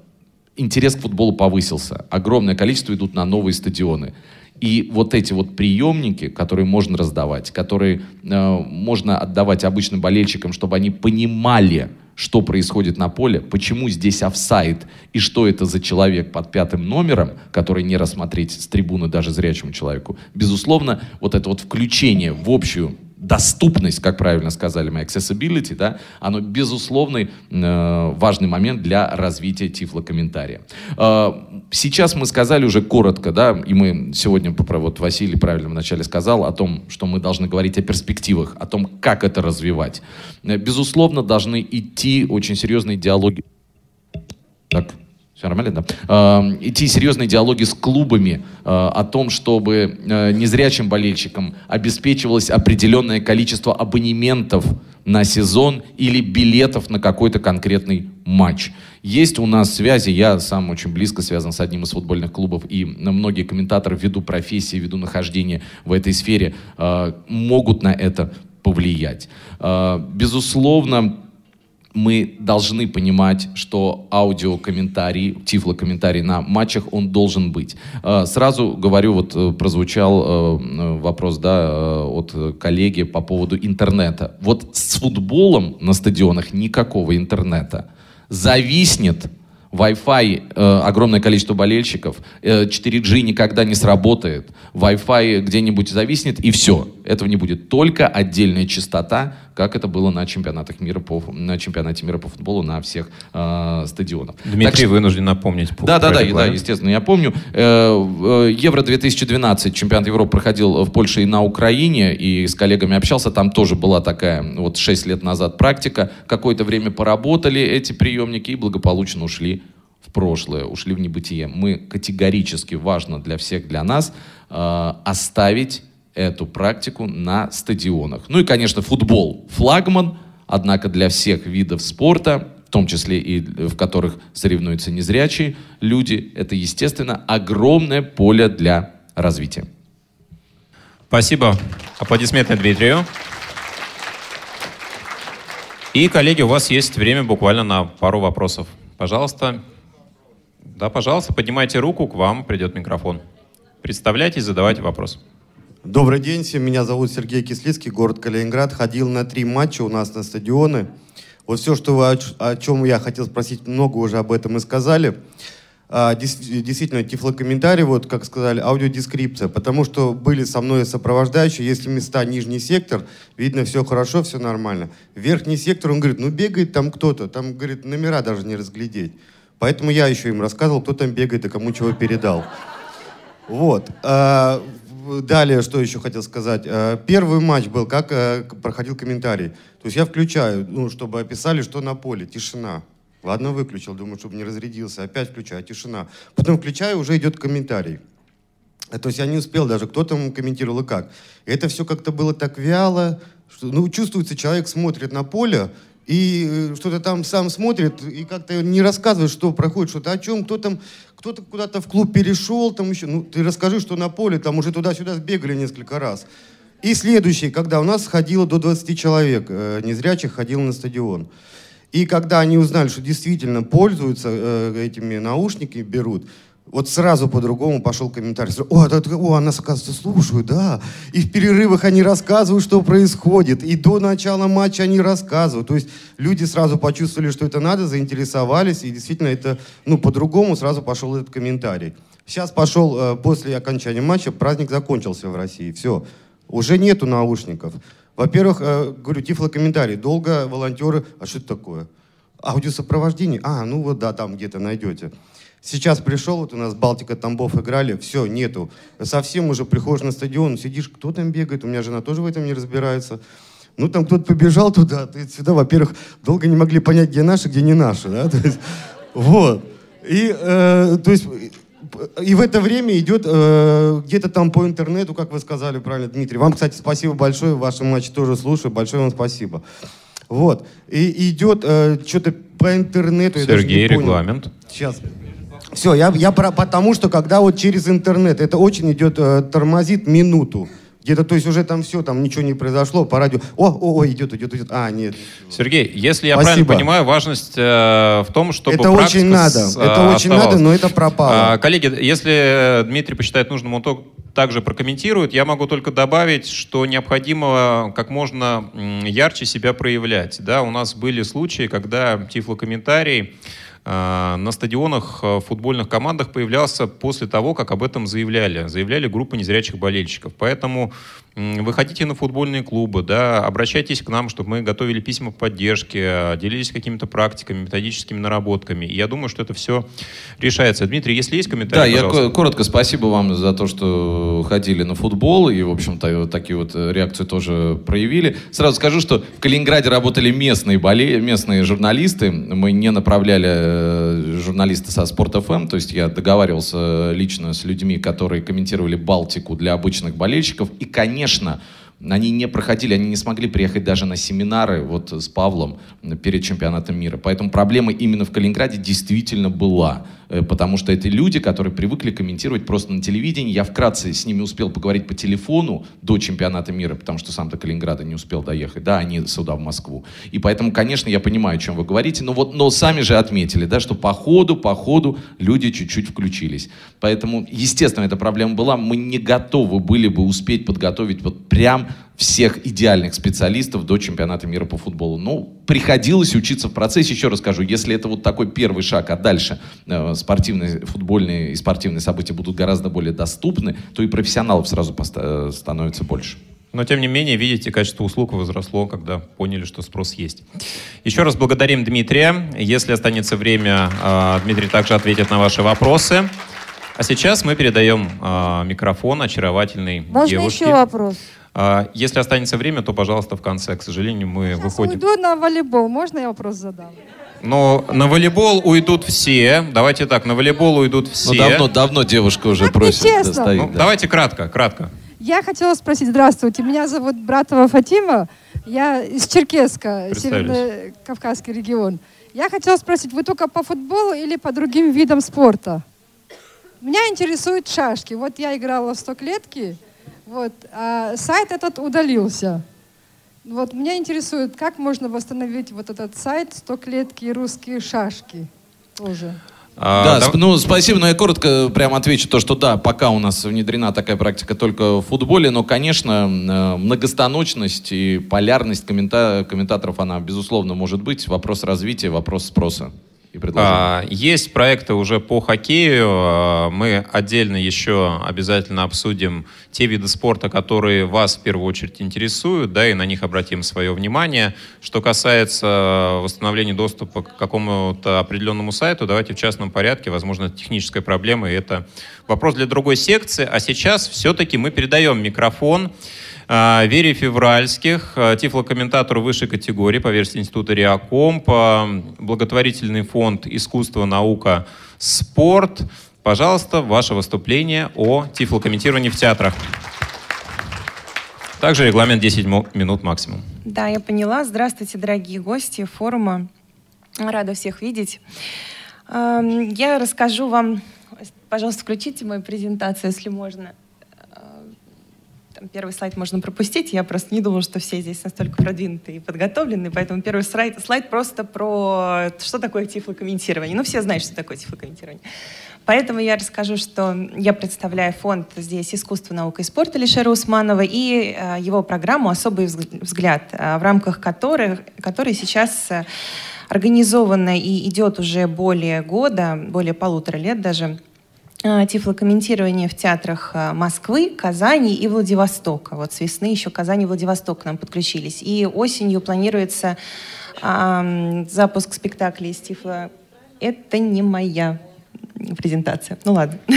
Speaker 20: интерес к футболу повысился. Огромное количество идут на новые стадионы. И вот эти вот приемники, которые можно раздавать, которые э, можно отдавать обычным болельщикам, чтобы они понимали, что происходит на поле, почему здесь офсайд и что это за человек под пятым номером, который не рассмотреть с трибуны даже зрячему человеку. Безусловно, вот это вот включение в общую доступность, как правильно сказали мы, accessibility, да, оно безусловный э, важный момент для развития тифлокомментария. Э, сейчас мы сказали уже коротко, да, и мы сегодня, вот Василий правильно вначале сказал о том, что мы должны говорить о перспективах, о том, как это развивать. Э, безусловно, должны идти очень серьезные диалоги. Так, все нормально, да? Э, идти серьезные диалоги с клубами э, о том, чтобы э, незрячим болельщикам обеспечивалось определенное количество абонементов на сезон или билетов на какой-то конкретный матч. Есть у нас связи, я сам очень близко связан с одним из футбольных клубов, и многие комментаторы ввиду профессии, ввиду нахождения в этой сфере э, могут на это повлиять. Безусловно, мы должны понимать, что аудиокомментарий, тифлокомментарий на матчах, он должен быть. А, сразу говорю, вот э, прозвучал э, вопрос да, э, от коллеги по поводу интернета. Вот с футболом на стадионах никакого интернета. Зависнет Wi-Fi, э, огромное количество болельщиков, э, 4G никогда не сработает, Wi-Fi где-нибудь зависнет, и все. Этого не будет. Только отдельная частота, как это было на чемпионатах мира по, на чемпионате мира по футболу на всех э, стадионах.
Speaker 2: Дмитрий так, вынужден напомнить.
Speaker 20: Да, да, да, да, естественно, я помню. Э, Евро 2012, чемпионат Европы проходил в Польше и на Украине, и с коллегами общался, там тоже была такая, вот 6 лет назад практика, какое-то время поработали эти приемники и благополучно ушли в прошлое, ушли в небытие. Мы категорически, важно для всех, для нас, э, оставить эту практику на стадионах. Ну и, конечно, футбол флагман, однако для всех видов спорта, в том числе и в которых соревнуются незрячие люди, это, естественно, огромное поле для развития.
Speaker 2: Спасибо. Аплодисменты Дмитрию. И, коллеги, у вас есть время буквально на пару вопросов. Пожалуйста, да, пожалуйста, поднимайте руку, к вам придет микрофон. Представляйтесь, задавайте вопрос.
Speaker 22: Добрый день, всем. Меня зовут Сергей Кислицкий, город Калининград. Ходил на три матча у нас на стадионы. Вот все, что вы, о, чем я хотел спросить, много уже об этом и сказали. А, действительно, тифлокомментарий, вот как сказали, аудиодескрипция, потому что были со мной сопровождающие, если места нижний сектор, видно все хорошо, все нормально. Верхний сектор, он говорит, ну бегает там кто-то, там, говорит, номера даже не разглядеть. Поэтому я еще им рассказывал, кто там бегает и кому чего передал. Вот. Далее, что еще хотел сказать. А, первый матч был, как а, проходил комментарий. То есть я включаю, ну, чтобы описали, что на поле. Тишина. Ладно, выключил, думаю, чтобы не разрядился. Опять включаю, тишина. Потом включаю, уже идет комментарий. То есть я не успел даже, кто там комментировал и как. И это все как-то было так вяло, что, ну, чувствуется, человек смотрит на поле, и э, что-то там сам смотрит и как-то не рассказывает, что проходит, что-то о чем, кто там, кто-то куда-то в клуб перешел, там еще, ну ты расскажи, что на поле, там уже туда-сюда сбегали несколько раз. И следующий, когда у нас ходило до 20 человек, э, незрячих ходило на стадион. И когда они узнали, что действительно пользуются э, этими наушниками, берут, вот сразу по-другому пошел комментарий. О, это, о, она, оказывается, слушают, да. И в перерывах они рассказывают, что происходит. И до начала матча они рассказывают. То есть люди сразу почувствовали, что это надо, заинтересовались. И действительно это, ну, по-другому сразу пошел этот комментарий. Сейчас пошел, э, после окончания матча, праздник закончился в России. Все. Уже нету наушников. Во-первых, э, говорю, тифлокомментарий. Долго волонтеры... А что это такое? Аудиосопровождение? А, ну вот да, там где-то найдете. Сейчас пришел, вот у нас Балтика, Тамбов играли, все, нету. Совсем уже приходишь на стадион, сидишь, кто там бегает, у меня жена тоже в этом не разбирается. Ну, там кто-то побежал туда, ты сюда, во-первых, долго не могли понять, где наши, где не наши, да, то есть, вот. И, э, то есть, и в это время идет э, где-то там по интернету, как вы сказали правильно, Дмитрий. Вам, кстати, спасибо большое, в вашем матче тоже слушаю, большое вам спасибо. Вот. И идет э, что-то по интернету.
Speaker 2: Сергей, регламент.
Speaker 22: Сейчас. Все, я, я про, потому что когда вот через интернет, это очень идет, э, тормозит минуту. Где-то, то есть уже там все, там ничего не произошло, по радио, о, о, о, идет, идет, идет, а, нет.
Speaker 2: Сергей, если я Спасибо. правильно понимаю, важность э, в том, чтобы
Speaker 22: Это очень надо,
Speaker 2: с,
Speaker 22: это очень надо, но это пропало.
Speaker 2: А, коллеги, если Дмитрий посчитает нужным, он то, также прокомментирует, я могу только добавить, что необходимо как можно ярче себя проявлять. Да, у нас были случаи, когда тифлокомментарий Э, на стадионах в э, футбольных командах появлялся после того, как об этом заявляли. Заявляли группы незрячих болельщиков. Поэтому выходите на футбольные клубы, да, обращайтесь к нам, чтобы мы готовили письма поддержки, э, делились какими-то практиками, методическими наработками. И я думаю, что это все решается. Дмитрий, если есть комментарии,
Speaker 20: Да, пожалуйста. я коротко спасибо вам за то, что ходили на футбол и, в общем-то, такие вот реакции тоже проявили. Сразу скажу, что в Калининграде работали местные, боле... местные журналисты. Мы не направляли Э, журналисты со Спорт ФМ, то есть я договаривался лично с людьми, которые комментировали Балтику для обычных болельщиков. И, конечно, конечно, они не проходили, они не смогли приехать даже на семинары вот с Павлом перед чемпионатом мира. Поэтому проблема именно в Калининграде действительно была. Э, потому что это люди, которые привыкли комментировать просто на телевидении. Я вкратце с ними успел поговорить по телефону до чемпионата мира, потому что сам до Калининграда не успел доехать, да, они сюда, в Москву. И поэтому, конечно, я понимаю, о чем вы говорите, но вот, но сами же отметили, да, что по ходу, по ходу люди чуть-чуть включились. Поэтому, естественно, эта проблема была, мы не готовы были бы успеть подготовить вот прям всех идеальных специалистов до чемпионата мира по футболу. Ну, приходилось учиться в процессе. Еще раз скажу, если это вот такой первый шаг, а дальше э, спортивные, футбольные и спортивные события будут гораздо более доступны, то и профессионалов сразу э, становится больше.
Speaker 2: Но, тем не менее, видите, качество услуг возросло, когда поняли, что спрос есть. Еще раз благодарим Дмитрия. Если останется время, э, Дмитрий также ответит на ваши вопросы. А сейчас мы передаем э, микрофон очаровательной
Speaker 23: Можно
Speaker 2: девушке.
Speaker 23: еще вопрос?
Speaker 2: А, если останется время, то, пожалуйста, в конце. К сожалению, мы
Speaker 23: Сейчас
Speaker 2: выходим.
Speaker 23: уйду на волейбол. Можно я вопрос задам?
Speaker 2: Но на волейбол уйдут все. Давайте так, на волейбол уйдут все.
Speaker 20: Ну, давно, давно девушка уже
Speaker 23: Так
Speaker 20: просит. стоит,
Speaker 2: Ну,
Speaker 20: да.
Speaker 2: Давайте кратко, кратко.
Speaker 23: Я хотела спросить, здравствуйте, меня зовут Братова Фатима, я из Черкесска,
Speaker 2: Представились.
Speaker 23: Северно-Кавказский регион. Я хотела спросить, вы только по футболу или по другим видам спорта? Меня интересуют шашки. Вот я играла в 100 клетки, вот, а сайт этот удалился. Вот меня интересует, как можно восстановить вот этот сайт 100 клетки и русские шашки тоже.
Speaker 20: Да, сп- ну спасибо, но я коротко прям отвечу то, что да, пока у нас внедрена такая практика только в футболе, но, конечно, э, многостаночность и полярность коммента- комментаторов, она, безусловно, может быть. Вопрос развития, вопрос спроса и предложения.
Speaker 2: А, Есть проекты уже по хоккею. А, Мы отдельно еще обязательно обсудим те виды спорта, которые вас в первую очередь интересуют, да, и на них обратим свое внимание. Что касается восстановления доступа к какому-то определенному сайту, давайте в частном порядке, возможно, это техническая проблема, и это вопрос для другой секции. А сейчас все-таки мы передаем микрофон Вере Февральских, а, тифлокомментатору высшей категории по версии Института Реакомп, а, благотворительный фонд «Искусство, наука, спорт». Пожалуйста, ваше выступление о тифлокомментировании в театрах. Также регламент 10 мо- минут максимум.
Speaker 21: Да, я поняла. Здравствуйте, дорогие гости форума. Рада всех видеть. Эм, Я расскажу вам... Пожалуйста, включите мою презентацию, если можно. Там первый слайд можно пропустить. Я просто не думала, что все здесь настолько продвинутые и подготовленные, поэтому первый слайд, слайд просто про что такое тифлокомментирование. Ну, все знают, что такое тифлокомментирование. Поэтому я расскажу, что я представляю фонд здесь «Искусство, наука и спорт» Алишера Усманова и э, его программу «Особый взгляд», э, в рамках которой, которой сейчас э, организована и идет уже более года, более полутора лет даже, тифлокомментирование в театрах Москвы, Казани и Владивостока. Вот с весны еще Казань и Владивосток к нам подключились. И осенью планируется э, запуск спектакля из Тифла. Это не моя презентация. Ну ладно.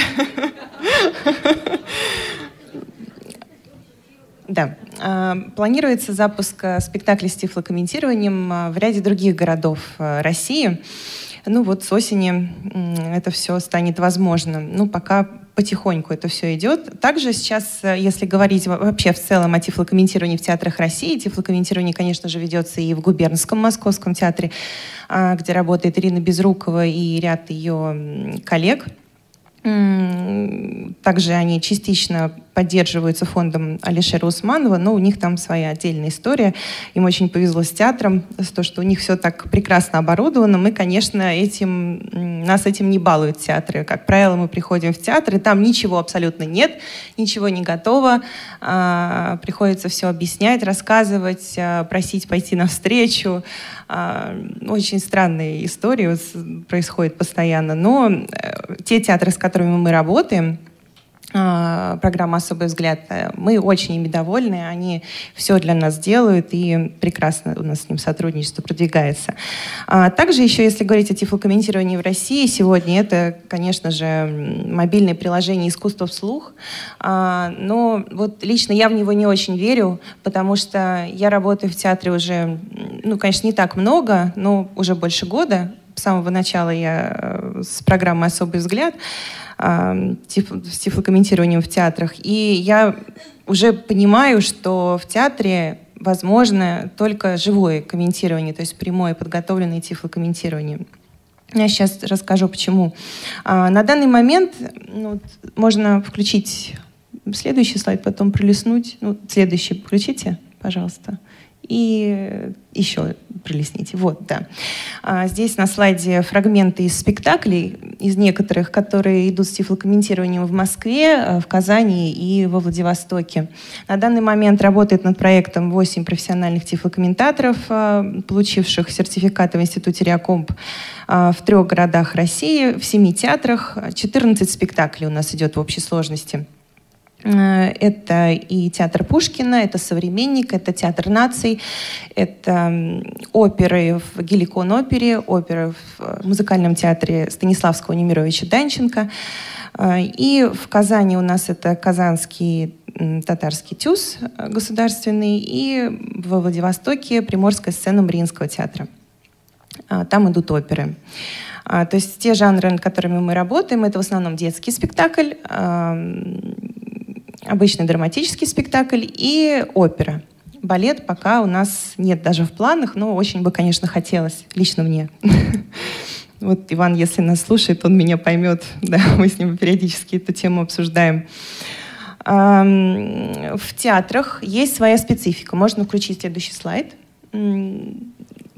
Speaker 21: Да. А, планируется запуск э, спектакля с тифлокомментированием э, в ряде других городов э, России. Ну вот с осени это все станет возможно. Ну пока потихоньку это все идет. Также сейчас, если говорить вообще в целом о тифлокомментировании в театрах России, тифлокомментирование, конечно же, ведется и в губернском московском театре, а, где работает Ирина Безрукова и ряд ее коллег. Также они частично поддерживаются фондом Алишера Усманова, но у них там своя отдельная история. Им очень повезло с театром, с то, что у них все так прекрасно оборудовано. Мы, конечно, этим, нас этим не балуют театры. Как правило, мы приходим в театр, и там ничего абсолютно нет, ничего не готово. А, приходится все объяснять, рассказывать, а, просить пойти навстречу. А, очень странные истории происходят постоянно. Но э, те театры, с которыми мы работаем, программа «Особый взгляд». Мы очень ими довольны, они все для нас делают, и прекрасно у нас с ним сотрудничество продвигается. А также еще, если говорить о тифлокомментировании в России, сегодня это, конечно же, мобильное приложение «Искусство вслух», а, но вот лично я в него не очень верю, потому что я работаю в театре уже, ну, конечно, не так много, но уже больше года, самого начала я э, с программой «Особый взгляд», с тифлокомментированием в театрах. И я уже понимаю, что в театре возможно только живое комментирование, то есть прямое подготовленное тифлокомментирование. Я сейчас расскажу, почему. А, на данный момент ну, можно включить следующий слайд, потом пролистнуть. Ну, следующий включите, пожалуйста и еще пролесните. Вот, да. А здесь на слайде фрагменты из спектаклей, из некоторых, которые идут с тифлокомментированием в Москве, э, в Казани и во Владивостоке. На данный момент работает над проектом 8 профессиональных тифлокомментаторов, э, получивших сертификаты в Институте Реакомп э, в трех городах России, в семи театрах. 14 спектаклей у нас идет в общей сложности. Э, это и театр Пушкина, это «Современник», это театр наций, это оперы в Геликон-опере, оперы в э, музыкальном театре Станиславского Немировича Данченко. Э, и в Казани у нас это Казанский татарский тюз государственный, и во Владивостоке Приморская сцена Мариинского театра. Там идут оперы. То есть те жанры, над которыми мы работаем, это в основном детский спектакль, обычный драматический спектакль и опера. Балет пока у нас нет даже в планах, но очень бы, конечно, хотелось, лично мне. Вот Иван, если нас слушает, он меня поймет. Да, мы с ним периодически эту тему обсуждаем. В театрах есть своя специфика. Можно включить следующий слайд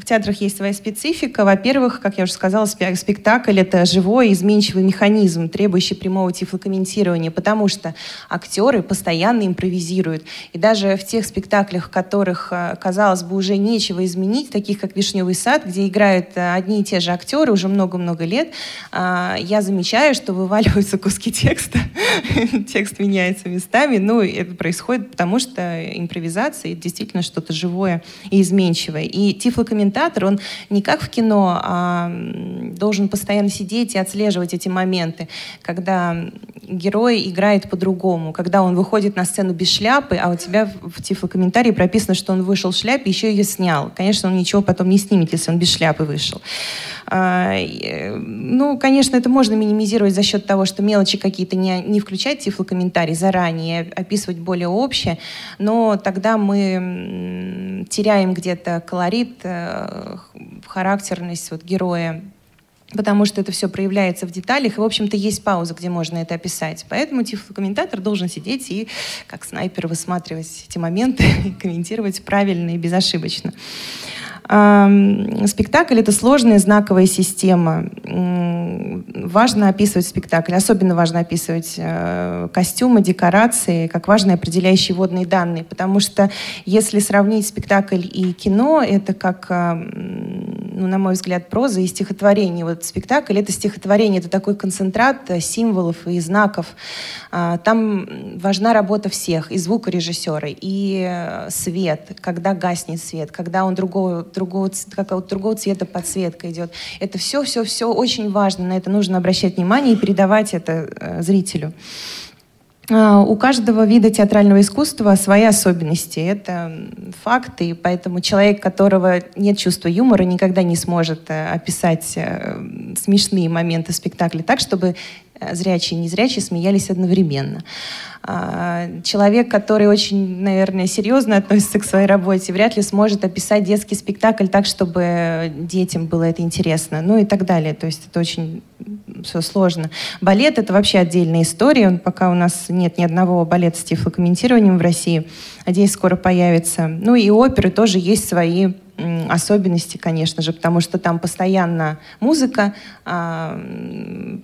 Speaker 21: в театрах есть своя специфика. Во-первых, как я уже сказала, спектакль — это живой, изменчивый механизм, требующий прямого тифлокомментирования, потому что актеры постоянно импровизируют. И даже в тех спектаклях, в которых, э, казалось бы, уже нечего изменить, таких как «Вишневый сад», где играют э, одни и те же актеры уже много-много лет, э, я замечаю, что вываливаются куски текста, текст меняется местами. Ну, это происходит потому, что импровизация — это действительно что-то живое и изменчивое. И тифлокомментирование комментатор, он не как в кино, а должен постоянно сидеть и отслеживать эти моменты, когда герой играет по-другому, когда он выходит на сцену без шляпы, а у тебя в тифлокомментарии прописано, что он вышел в шляпе, еще ее снял. Конечно, он ничего потом не снимет, если он без шляпы вышел. А, ну, конечно, это можно минимизировать за счет того, что мелочи какие-то не, не включать тифлокомментарий заранее, описывать более общее, но тогда мы теряем где-то колорит, характерность вот героя потому что это все проявляется в деталях, и, в общем-то, есть пауза, где можно это описать. Поэтому тифлокомментатор должен сидеть и, как снайпер, высматривать эти моменты комментировать правильно и безошибочно. Спектакль — это сложная знаковая система. Важно описывать спектакль, особенно важно описывать э, костюмы, декорации, как важные определяющие водные данные, потому что если сравнить спектакль и кино, это как ну, на мой взгляд, проза и стихотворение. Вот спектакль — это стихотворение, это такой концентрат э, символов и знаков. А, там важна работа всех, и звукорежиссера, и э, свет, когда гаснет свет, когда он другого, другого, какого другого цвета подсветка идет. Это все-все-все очень важно, на это нужно обращать внимание и передавать это э, зрителю. А, у каждого вида театрального искусства свои особенности. Это факт, и поэтому человек, которого нет чувства юмора, никогда не сможет э, описать э, смешные моменты спектакля так, чтобы зрячие и незрячие смеялись одновременно. А, человек, который очень, наверное, серьезно относится к своей работе, вряд ли сможет описать детский спектакль так, чтобы детям было это интересно, ну и так далее. То есть это очень все сложно. Балет — это вообще отдельная история. Он, пока у нас нет ни одного балета с тифлокомментированием в России. Надеюсь, скоро появится. Ну и оперы тоже есть свои особенности, конечно же, потому что там постоянно музыка, а,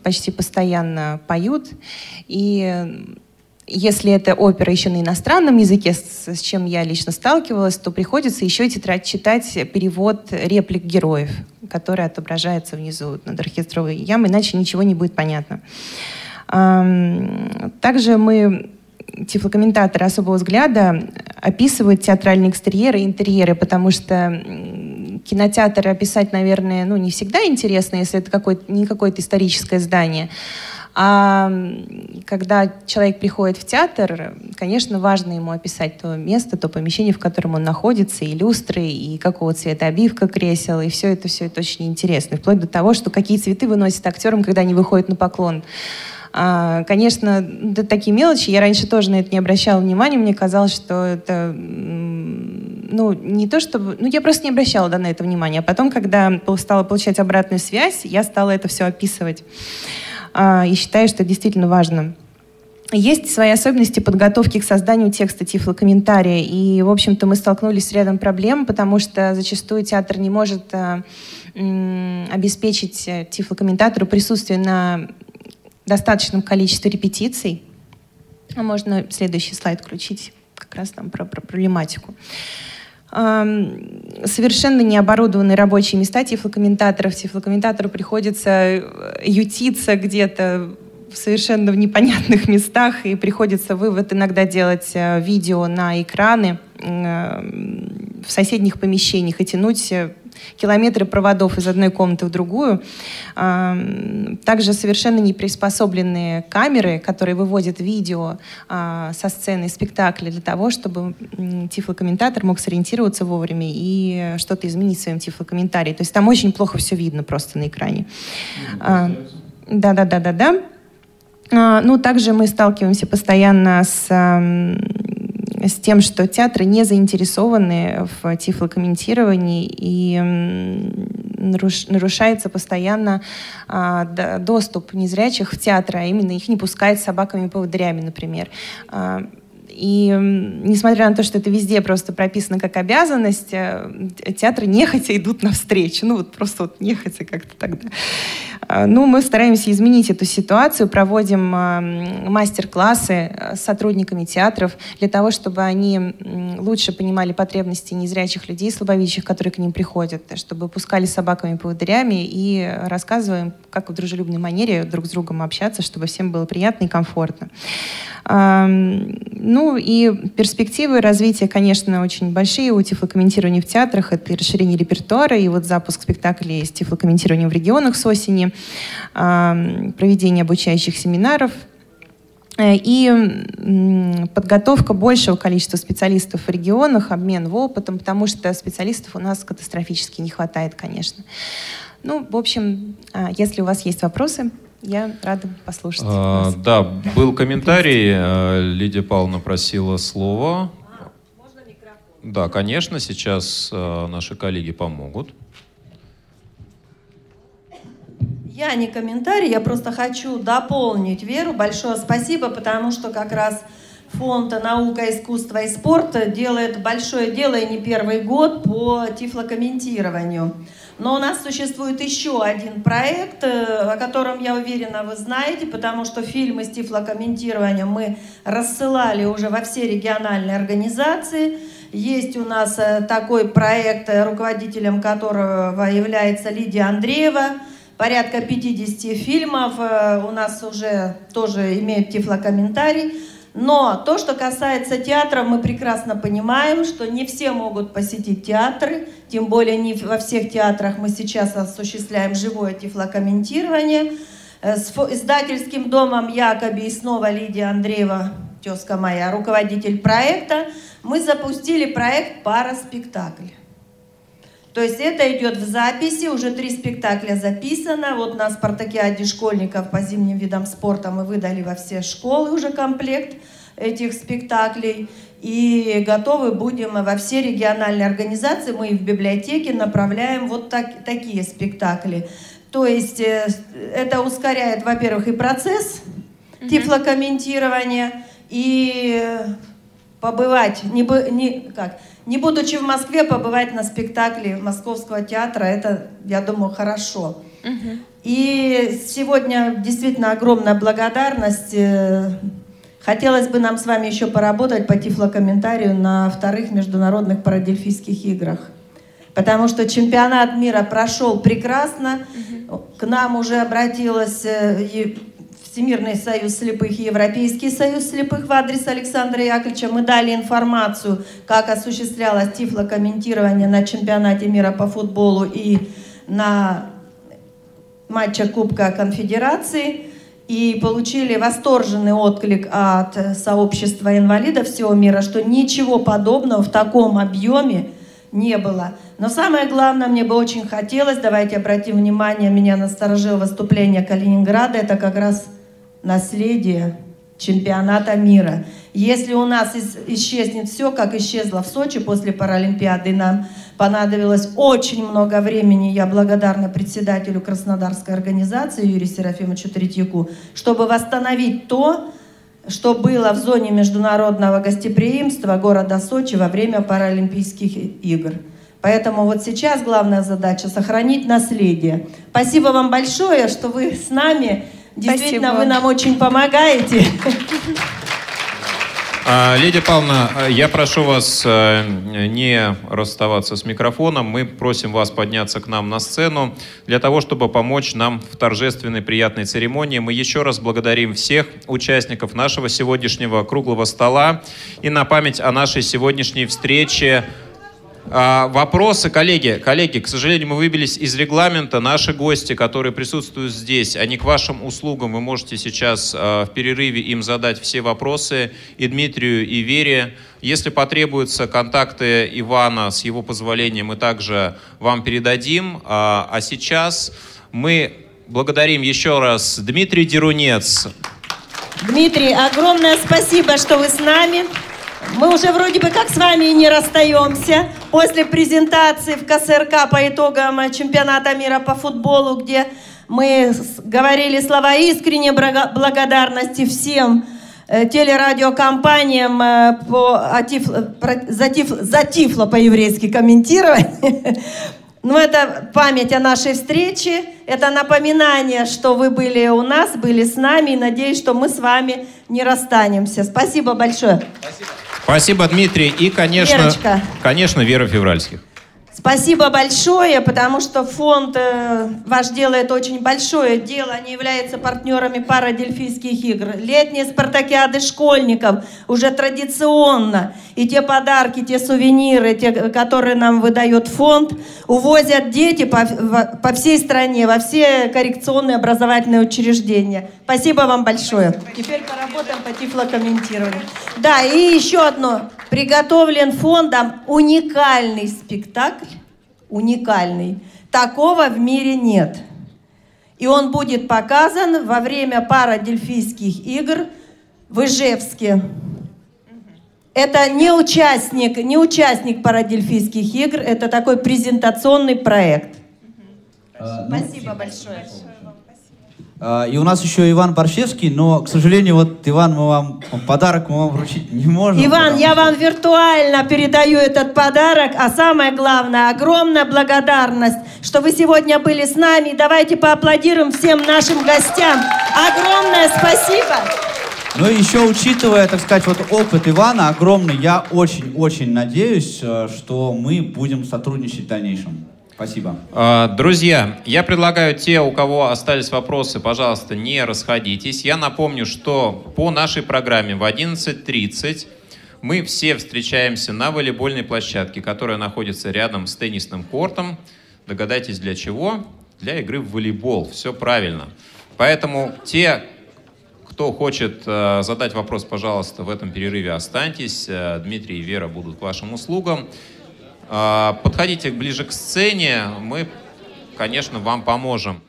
Speaker 21: почти постоянно поют. И если это опера еще на иностранном языке, с, чем я лично сталкивалась, то приходится еще и тетрадь читать перевод реплик героев, который отображается внизу над оркестровой ямой, иначе ничего не будет понятно. Также мы тифлокомментаторы особого взгляда описывают театральные экстерьеры и интерьеры, потому что кинотеатр описать, наверное, ну, не всегда интересно, если это какое-то, не какое-то историческое здание. А когда человек приходит в театр, конечно, важно ему описать то место, то помещение, в котором он находится, и люстры, и какого цвета обивка кресел, и все это, все это очень интересно. Вплоть до того, что какие цветы выносят актерам, когда они выходят на поклон. А, конечно, да, такие мелочи. Я раньше тоже на это не обращала внимания. Мне казалось, что это ну, не то чтобы... Ну, я просто не обращала да, на это внимания. А потом, когда стала получать обратную связь, я стала это все описывать. А, и считаю, что это действительно важно. Есть свои особенности подготовки к созданию текста тифлокомментария. И, в общем-то, мы столкнулись с рядом проблем, потому что зачастую театр не может а, обеспечить э, тифлокомментатору присутствие на достаточном количестве репетиций. А можно следующий слайд включить, как раз там про, про проблематику совершенно не оборудованные рабочие места тифлокомментаторов. Тифлокомментатору приходится э, ютиться где-то в совершенно непонятных местах, и приходится вывод иногда делать э, видео на экраны в соседних помещениях и тянуть э, километры проводов из одной комнаты в другую. Также совершенно не приспособленные камеры, которые выводят видео а, со сцены спектакля для того, чтобы тифлокомментатор мог сориентироваться вовремя и что-то изменить в своем тифлокомментарии. То есть там очень плохо все видно просто на экране. Да-да-да-да-да. А, ну, также мы сталкиваемся постоянно с с тем, что театры не заинтересованы в тифлокомментировании и нарушается постоянно а, доступ незрячих в театры, а именно их не пускают с собаками-поводырями, например. А, и несмотря на то, что это везде просто прописано как обязанность, э, театры нехотя идут навстречу. Ну вот просто вот нехотя как-то тогда. А, ну, мы стараемся изменить эту ситуацию, проводим а, мастер-классы э, с сотрудниками театров для того, чтобы они лучше понимали потребности незрячих людей, слабовидящих, которые к ним приходят, чтобы пускали с собаками-поводырями и рассказываем, как в дружелюбной манере друг с другом общаться, чтобы всем было приятно и комфортно. Ну и перспективы развития, конечно, очень большие у тифлокомментирования в театрах. Это и расширение репертуара, и вот запуск спектаклей с тифлокомментированием в регионах с осени, проведение обучающих семинаров, э, и подготовка большего количества специалистов в регионах, обмен в опытом, потому что специалистов у нас катастрофически не хватает, конечно. Ну, в общем, а, если у вас есть вопросы, я рада послушать. А,
Speaker 2: да, был комментарий. Э, Лидия Павловна просила слово. Можно микрофон? Да, конечно, сейчас э, наши коллеги помогут.
Speaker 1: Я не комментарий, я просто хочу дополнить Веру. Большое спасибо, потому что как раз фонд «Наука, искусство и спорт» делает большое дело и не первый год по тифлокомментированию. Но у нас существует еще один проект, э, о котором, я уверена, вы знаете, потому что фильмы с тифлокомментированием мы рассылали уже во все региональные организации. Есть у нас э, такой проект, э, руководителем которого является Лидия Андреева. Порядка 50 фильмов у нас уже тоже имеют тифлокомментарий. Но то, что касается театра, мы прекрасно понимаем, что не все могут посетить театры, тем более не во всех театрах мы сейчас осуществляем живое тифлокомментирование. Э, с издательским домом Якоби и снова Лидия Андреева, тезка моя, руководитель проекта, мы запустили проект «Параспектакль». То есть это идет в записи, уже три спектакля записано. Вот на спартакиаде школьников по зимним видам спорта мы выдали во все школы уже комплект этих спектаклей. И готовы будем во все региональные организации, мы и в библиотеке направляем вот так, такие спектакли. То есть э, это ускоряет, во-первых, и процесс mm-hmm. тифлокомментирования, и побывать, не, не, как, не будучи в Москве, побывать на спектакле Московского театра, это, я думаю, хорошо. И сегодня действительно огромная благодарность. Э, хотелось бы нам с вами еще поработать по тифлокомментарию на вторых международных парадельфийских играх. Потому что чемпионат мира прошел прекрасно. К нам уже обратилась э, Всемирный союз слепых и Европейский союз слепых в адрес Александра Яковлевича. Мы дали информацию, как осуществлялось тифлокомментирование на чемпионате мира по футболу и на матче Кубка Конфедерации. И получили восторженный отклик от сообщества инвалидов всего мира, что ничего подобного в таком объеме не было. Но самое главное, мне бы очень хотелось, давайте обратим внимание, меня насторожило выступление Калининграда, это как раз наследие чемпионата мира. Если у нас исчезнет все, как исчезло в Сочи после Паралимпиады, нам понадобилось очень много времени, я благодарна председателю Краснодарской организации Юрию Серафимовичу Третьяку, чтобы восстановить то, что было в зоне международного гостеприимства города Сочи во время Паралимпийских игр. Поэтому вот сейчас главная задача – сохранить наследие. Спасибо вам большое, что вы с нами. Действительно, Спасибо. вы нам очень помогаете.
Speaker 2: А, Лидия Павловна, я прошу вас э, не расставаться с микрофоном. Мы просим вас подняться к нам на сцену для того, чтобы помочь нам в торжественной приятной церемонии. Мы еще раз благодарим всех участников нашего сегодняшнего круглого стола и на память о нашей сегодняшней встрече а, вопросы, коллеги, коллеги, к сожалению, мы выбились из регламента. Наши гости, которые присутствуют здесь, они к вашим услугам. Вы можете сейчас а, в перерыве им задать все вопросы и Дмитрию, и Вере. Если потребуются контакты Ивана, с его позволения, мы также вам передадим. А, а сейчас мы благодарим еще раз Дмитрий Дерунец.
Speaker 1: Дмитрий, огромное спасибо, что вы с нами. Мы уже вроде бы как с вами не расстаемся. После презентации в КСРК по итогам чемпионата мира по футболу, где мы говорили слова искренней благодарности всем э, телерадиокомпаниям э, по, а, тифло, за, тиф, за тифло по-еврейски комментировать. Но ну, это память о нашей встрече, это напоминание, что вы были у нас, были с нами, и надеюсь, что мы с вами не расстанемся. Спасибо большое.
Speaker 2: Спасибо. Спасибо, Дмитрий. И, конечно, Верочка. конечно, Вера Февральских.
Speaker 1: Спасибо большое, потому что фонд э, ваш делает очень большое дело. Они являются партнерами парадельфийских игр. Летние спартакиады школьников уже традиционно. И те подарки, те сувениры, те, которые нам выдает фонд, увозят дети по, по всей стране, во все коррекционные образовательные учреждения. Спасибо вам большое. Теперь поработаем по тифлокомментированию. Да, и еще одно приготовлен фондом уникальный спектакль, уникальный. Такого в мире нет. И он будет показан во время парадельфийских игр в Ижевске. Это не участник, не участник парадельфийских игр, это такой презентационный проект.
Speaker 3: А, ну,
Speaker 1: Спасибо большое.
Speaker 3: И у нас еще Иван Борщевский, но, к сожалению, вот, Иван, мы вам подарок мы вам вручить не можем.
Speaker 1: Иван, я вам виртуально передаю этот подарок, а самое главное, огромная благодарность, что вы сегодня были с нами. Давайте поаплодируем всем нашим гостям. Огромное спасибо.
Speaker 3: Ну и еще учитывая, так сказать, вот опыт Ивана огромный, я очень-очень надеюсь, э, что мы будем сотрудничать в дальнейшем. Спасибо.
Speaker 2: А, Друзья, я предлагаю те, у кого остались вопросы, пожалуйста, не расходитесь. Я напомню, что по нашей программе в 11.30 мы все встречаемся на волейбольной площадке, которая находится рядом с теннисным кортом. Догадайтесь, для чего? Для игры в волейбол. Все правильно. Поэтому те, кто хочет э, задать вопрос, пожалуйста, в этом перерыве останьтесь. Э, Дмитрий и Вера будут к вашим услугам. Э, Подходите ближе к сцене, мы, конечно, вам поможем.